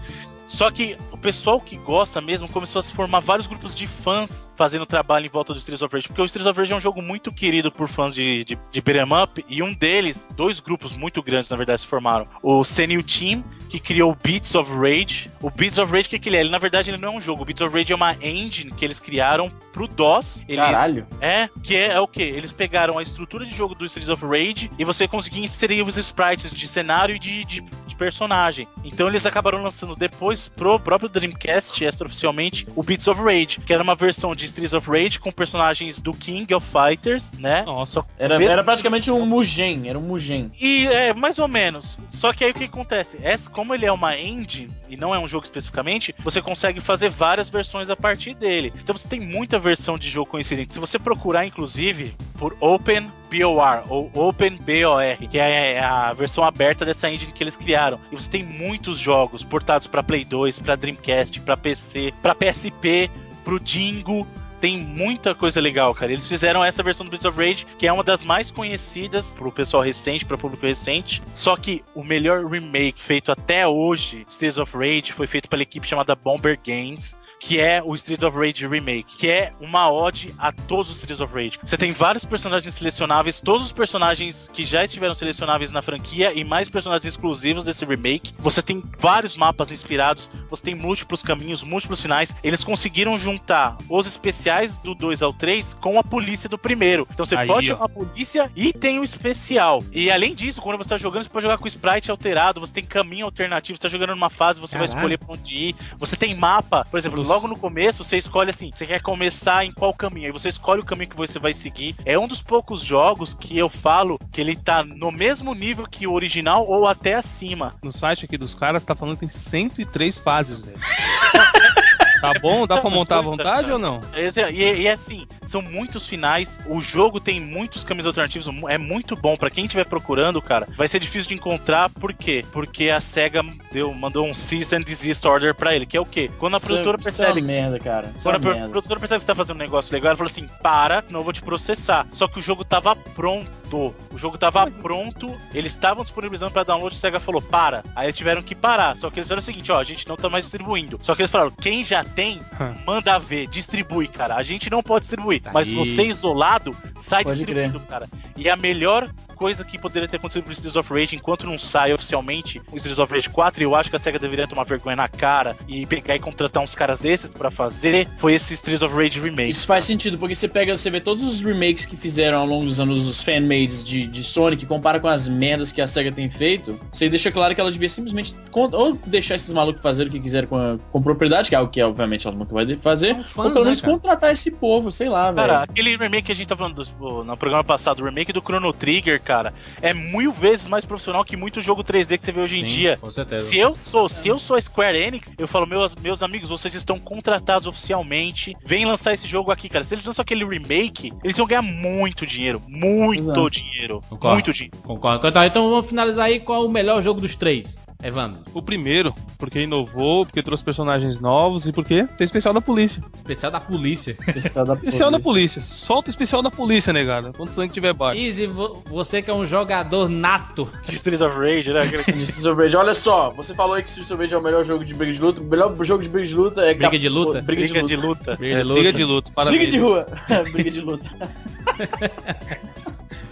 Só que o pessoal que gosta mesmo começou a se formar vários grupos de fãs fazendo trabalho em volta do Streets of Rage. Porque o Streets of Rage é um jogo muito querido por fãs de, de, de beat'em up. E um deles, dois grupos muito grandes na verdade se formaram. O Senil Team, que criou o Beats of Rage. O Beats of Rage, o que, que ele é? Ele na verdade ele não é um jogo. O Beats of Rage é uma engine que eles criaram pro DOS. Eles, Caralho. É, que é, é o que? Eles pegaram a estrutura de jogo do Streets of Rage e você conseguia inserir os sprites de cenário e de, de personagem. Então eles acabaram lançando depois pro próprio Dreamcast, extraoficialmente, o Beats of Rage, que era uma versão de Streets of Rage com personagens do King of Fighters, né? Nossa. Era, era praticamente um Mugen, era um Mugen. e é, mais ou menos. Só que aí o que acontece? Essa, como ele é uma engine e não é um jogo especificamente, você consegue fazer várias versões a partir dele. Então você tem muita versão de jogo coincidente. Se você procurar, inclusive, por Open BOR ou Open BOR, que é a versão aberta dessa engine que eles criaram. E você tem muitos jogos portados para Play 2, para Dreamcast, para PC, para PSP, pro Dingo. Tem muita coisa legal, cara. Eles fizeram essa versão do Beats of Rage, que é uma das mais conhecidas pro pessoal recente, pro público recente. Só que o melhor remake feito até hoje, Streets of Rage, foi feito pela equipe chamada Bomber Games que é o Streets of Rage Remake, que é uma ode a todos os Streets of Rage. Você tem vários personagens selecionáveis, todos os personagens que já estiveram selecionáveis na franquia e mais personagens exclusivos desse remake. Você tem vários mapas inspirados, você tem múltiplos caminhos, múltiplos finais. Eles conseguiram juntar os especiais do 2 ao 3 com a polícia do primeiro. Então você Aí, pode ó. chamar a polícia e tem o especial. E além disso, quando você tá jogando, você pode jogar com o sprite alterado, você tem caminho alternativo, você tá jogando numa fase, você vai Caralho. escolher pra onde ir. Você tem mapa, por exemplo. Logo no começo, você escolhe assim, você quer começar em qual caminho, aí você escolhe o caminho que você vai seguir. É um dos poucos jogos que eu falo que ele tá no mesmo nível que o original ou até acima. No site aqui dos caras tá falando que tem 103 fases, velho. Tá bom? Dá pra montar à vontade ou não? E, e, e assim, são muitos finais. O jogo tem muitos caminhos alternativos. É muito bom Pra quem estiver procurando, cara. Vai ser difícil de encontrar. Por quê? Porque a SEGA deu, mandou um cease and desist order pra ele. Que é o quê? Quando a Isso é- produtora isso é percebe uma merda, cara. Isso quando é a merda. produtora percebe que você tá fazendo um negócio legal, ela fala assim: para, senão eu vou te processar. Só que o jogo tava pronto. O jogo tava pronto, eles estavam disponibilizando pra download, a SEGA falou: para. Aí eles tiveram que parar. Só que eles fizeram o seguinte: ó, a gente não tá mais distribuindo. Só que eles falaram: quem já tem, manda ver, distribui, cara. A gente não pode distribuir. Tá mas aí. você isolado, sai Pode distribuindo, cara. E a melhor coisa que poderia ter acontecido pro Streets of Rage enquanto não sai oficialmente o Streets of Rage 4, e eu acho que a SEGA deveria tomar vergonha na cara e pegar e contratar uns caras desses pra fazer, foi esse Streets of Rage Remake. Isso faz sentido, porque você pega, você vê todos os remakes que fizeram ao longo dos anos, os fanmades de, de Sonic, compara com as merdas que a SEGA tem feito, você deixa claro que ela devia simplesmente ou deixar esses malucos fazerem o que quiserem com, a- com propriedade, que é algo que obviamente ela nunca vai fazer, fãs, ou pelo né, menos cara? contratar esse povo, sei lá, Cara, velho. aquele remake que a gente tá falando do- no programa passado, o remake do Chrono Trigger, cara, é mil vezes mais profissional que muito jogo 3D que você vê hoje em Sim, dia. Com certeza. Se eu sou, se eu sou a Square Enix, eu falo, meus, meus amigos, vocês estão contratados oficialmente. Vem lançar esse jogo aqui, cara. Se eles lançam aquele remake, eles vão ganhar muito dinheiro. Muito Exato. dinheiro. Concordo. Muito dinheiro. Concordo. Então, então vamos finalizar aí qual o melhor jogo dos três. Evandro, O primeiro, porque inovou, porque trouxe personagens novos e porque tem especial da polícia. especial da polícia. Especial da Especial da polícia. polícia. Solta o especial da polícia, negada. Quando o sangue tiver baixo. Easy, vo- você que é um jogador nato. De Streets of Rage, né? Streets of Rage. Olha só, você falou aí que Streets of Rage é o melhor jogo de briga de luta. O melhor jogo de briga de luta é. Briga de luta? Briga de Briga luta. de luta. Briga É, de luta. Liga de luta, parabéns. Briga de rua. briga de luta.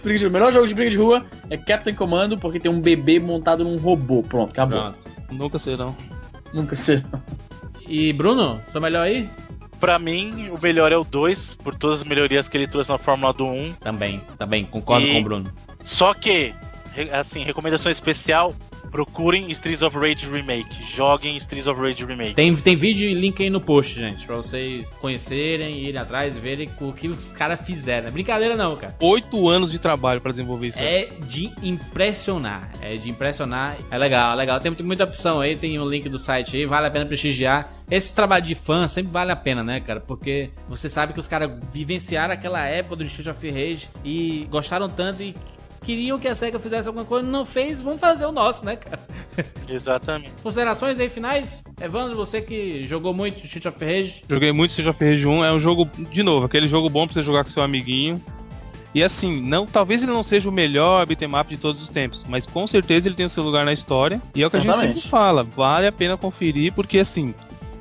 briga de. O melhor jogo de briga de rua é Captain Commando, porque tem um bebê montado num robô. Pronto, acabou. Pronto. Nunca serão. Nunca sei. E Bruno, seu melhor aí? Pra mim, o melhor é o 2, por todas as melhorias que ele trouxe na Fórmula do 1. Também, também, concordo E- com o Bruno. Só que, assim, recomendação especial, procurem Streets of Rage Remake. Joguem Streets of Rage Remake. Tem, tem vídeo e link aí no post, gente, pra vocês conhecerem, irem atrás e verem o que os caras fizeram. É brincadeira não, cara. Oito anos de trabalho pra desenvolver isso. aí. É de impressionar. É de impressionar. É legal, é legal. Tem, tem muita opção aí, tem o link do site aí, vale a pena prestigiar. Esse trabalho de fã sempre vale a pena, né, cara? Porque você sabe que os caras vivenciaram aquela época do Street of Rage e gostaram tanto e queriam que a SEGA fizesse alguma coisa, não fez, vamos fazer o nosso, né, cara? Exatamente. Considerações aí finais? Evandro, você que jogou muito Street of Rage, Joguei muito Street of Rage 1. É um jogo, de novo, aquele jogo bom pra você jogar com seu amiguinho. E assim, não, talvez ele não seja o melhor beat'em up de todos os tempos, mas com certeza ele tem o seu lugar na história. E é o que a gente sempre fala, vale a pena conferir, porque assim,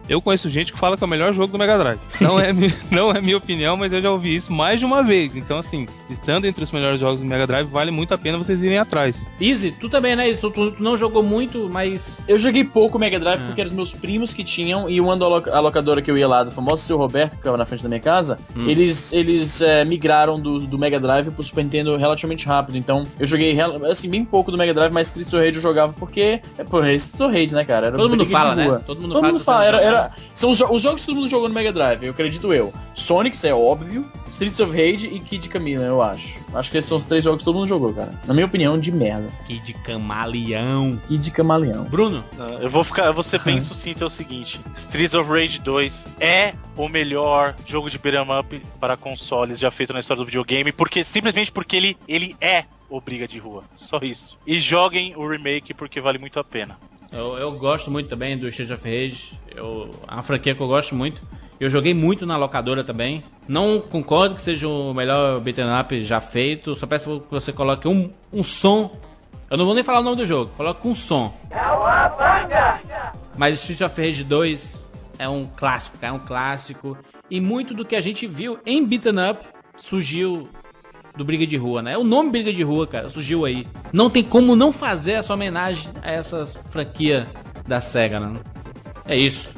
eu conheço gente que fala que é o melhor jogo do Mega Drive. Não é, não é minha opinião, mas eu já ouvi isso mais de uma vez. Então assim, estando entre os melhores jogos do Mega Drive, vale muito a pena vocês irem atrás. Easy, tu também, né? Easy? Tu, tu- tu não jogou muito, mas Eu joguei pouco Mega Drive Ah. porque eram os meus primos que tinham e uma a locadora que eu ia lá, do famoso seu Roberto, que ficava na frente da minha casa, Hum. eles, eles é, migraram do, do Mega Drive pro Super Nintendo relativamente rápido. Então eu joguei assim, bem pouco do Mega Drive, mas Streets of Rage eu jogava porque. É, pô, é Streets of Rage, né, cara? Era todo mundo fala, né? Todo mundo Todo fala. mundo fala, era, era- são os, jo- os jogos que todo mundo jogou no Mega Drive, eu acredito eu. Sonic, isso é óbvio, Streets of Rage e Kid Camila, eu acho. Acho que esses são os três jogos que todo mundo jogou, cara. Na minha opinião, de merda. Kid Camaleão. Kid Camaleão. Bruno, Ah, Eu vou ficar, eu vou ser bem sucinto, é o seguinte: Streets of Rage 2 é o melhor jogo de beat'em up para consoles já feito na história do videogame, porque simplesmente porque ele, ele é o briga de rua. Só isso. E joguem o remake porque vale muito a pena. Eu, eu gosto muito também do Street of Rage. Eu, é uma franquia que eu gosto muito. Eu joguei muito na locadora também. Não concordo que seja o melhor beat'em up já feito. Só peço que você coloque um, um som. Eu não vou nem falar o nome do jogo. Coloque um som. Mas Street of Rage 2 é um clássico, cara. É um clássico. E muito do que a gente viu em beat'em up surgiu do Briga de Rua, né? O nome Briga de Rua, cara, surgiu aí. Não tem como não fazer essa homenagem a essas franquias da SEGA, né? É isso.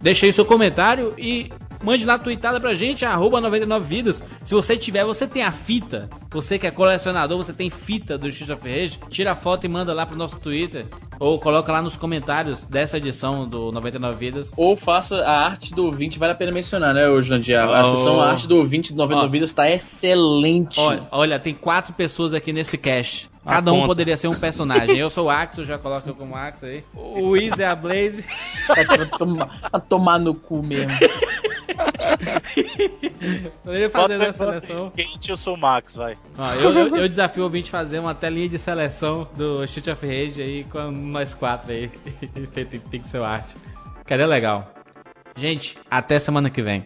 Deixa aí seu comentário e mande lá a pra gente, arroba 99vidas. Se você tiver, você tem a fita. Você que é colecionador, você tem fita do Street of Rage. Tira a foto e manda lá pro nosso Twitter. Ou coloca lá nos comentários dessa edição do 99 Vidas. Ou faça a arte do ouvinte, vale a pena mencionar, né, ô Jandir? A Oh. sessão a arte do ouvinte do 99 Ó. Vidas tá excelente. Olha, olha, tem quatro pessoas aqui nesse cast. Cada um Aponta. poderia ser um personagem. Eu sou o Axel, já coloco eu como Axel aí. O Wiz é a Blaze. Te- vai tomar, vai tomar no cu mesmo. Poderia fazer Bota- essa seleção. Skate, eu sou o Max, vai. Eu, eu- eu desafio o ouvinte fazer uma telinha de seleção do Street of Rage aí com nós quatro aí, feito em pixel art. Ficaria legal. Gente, até semana que vem.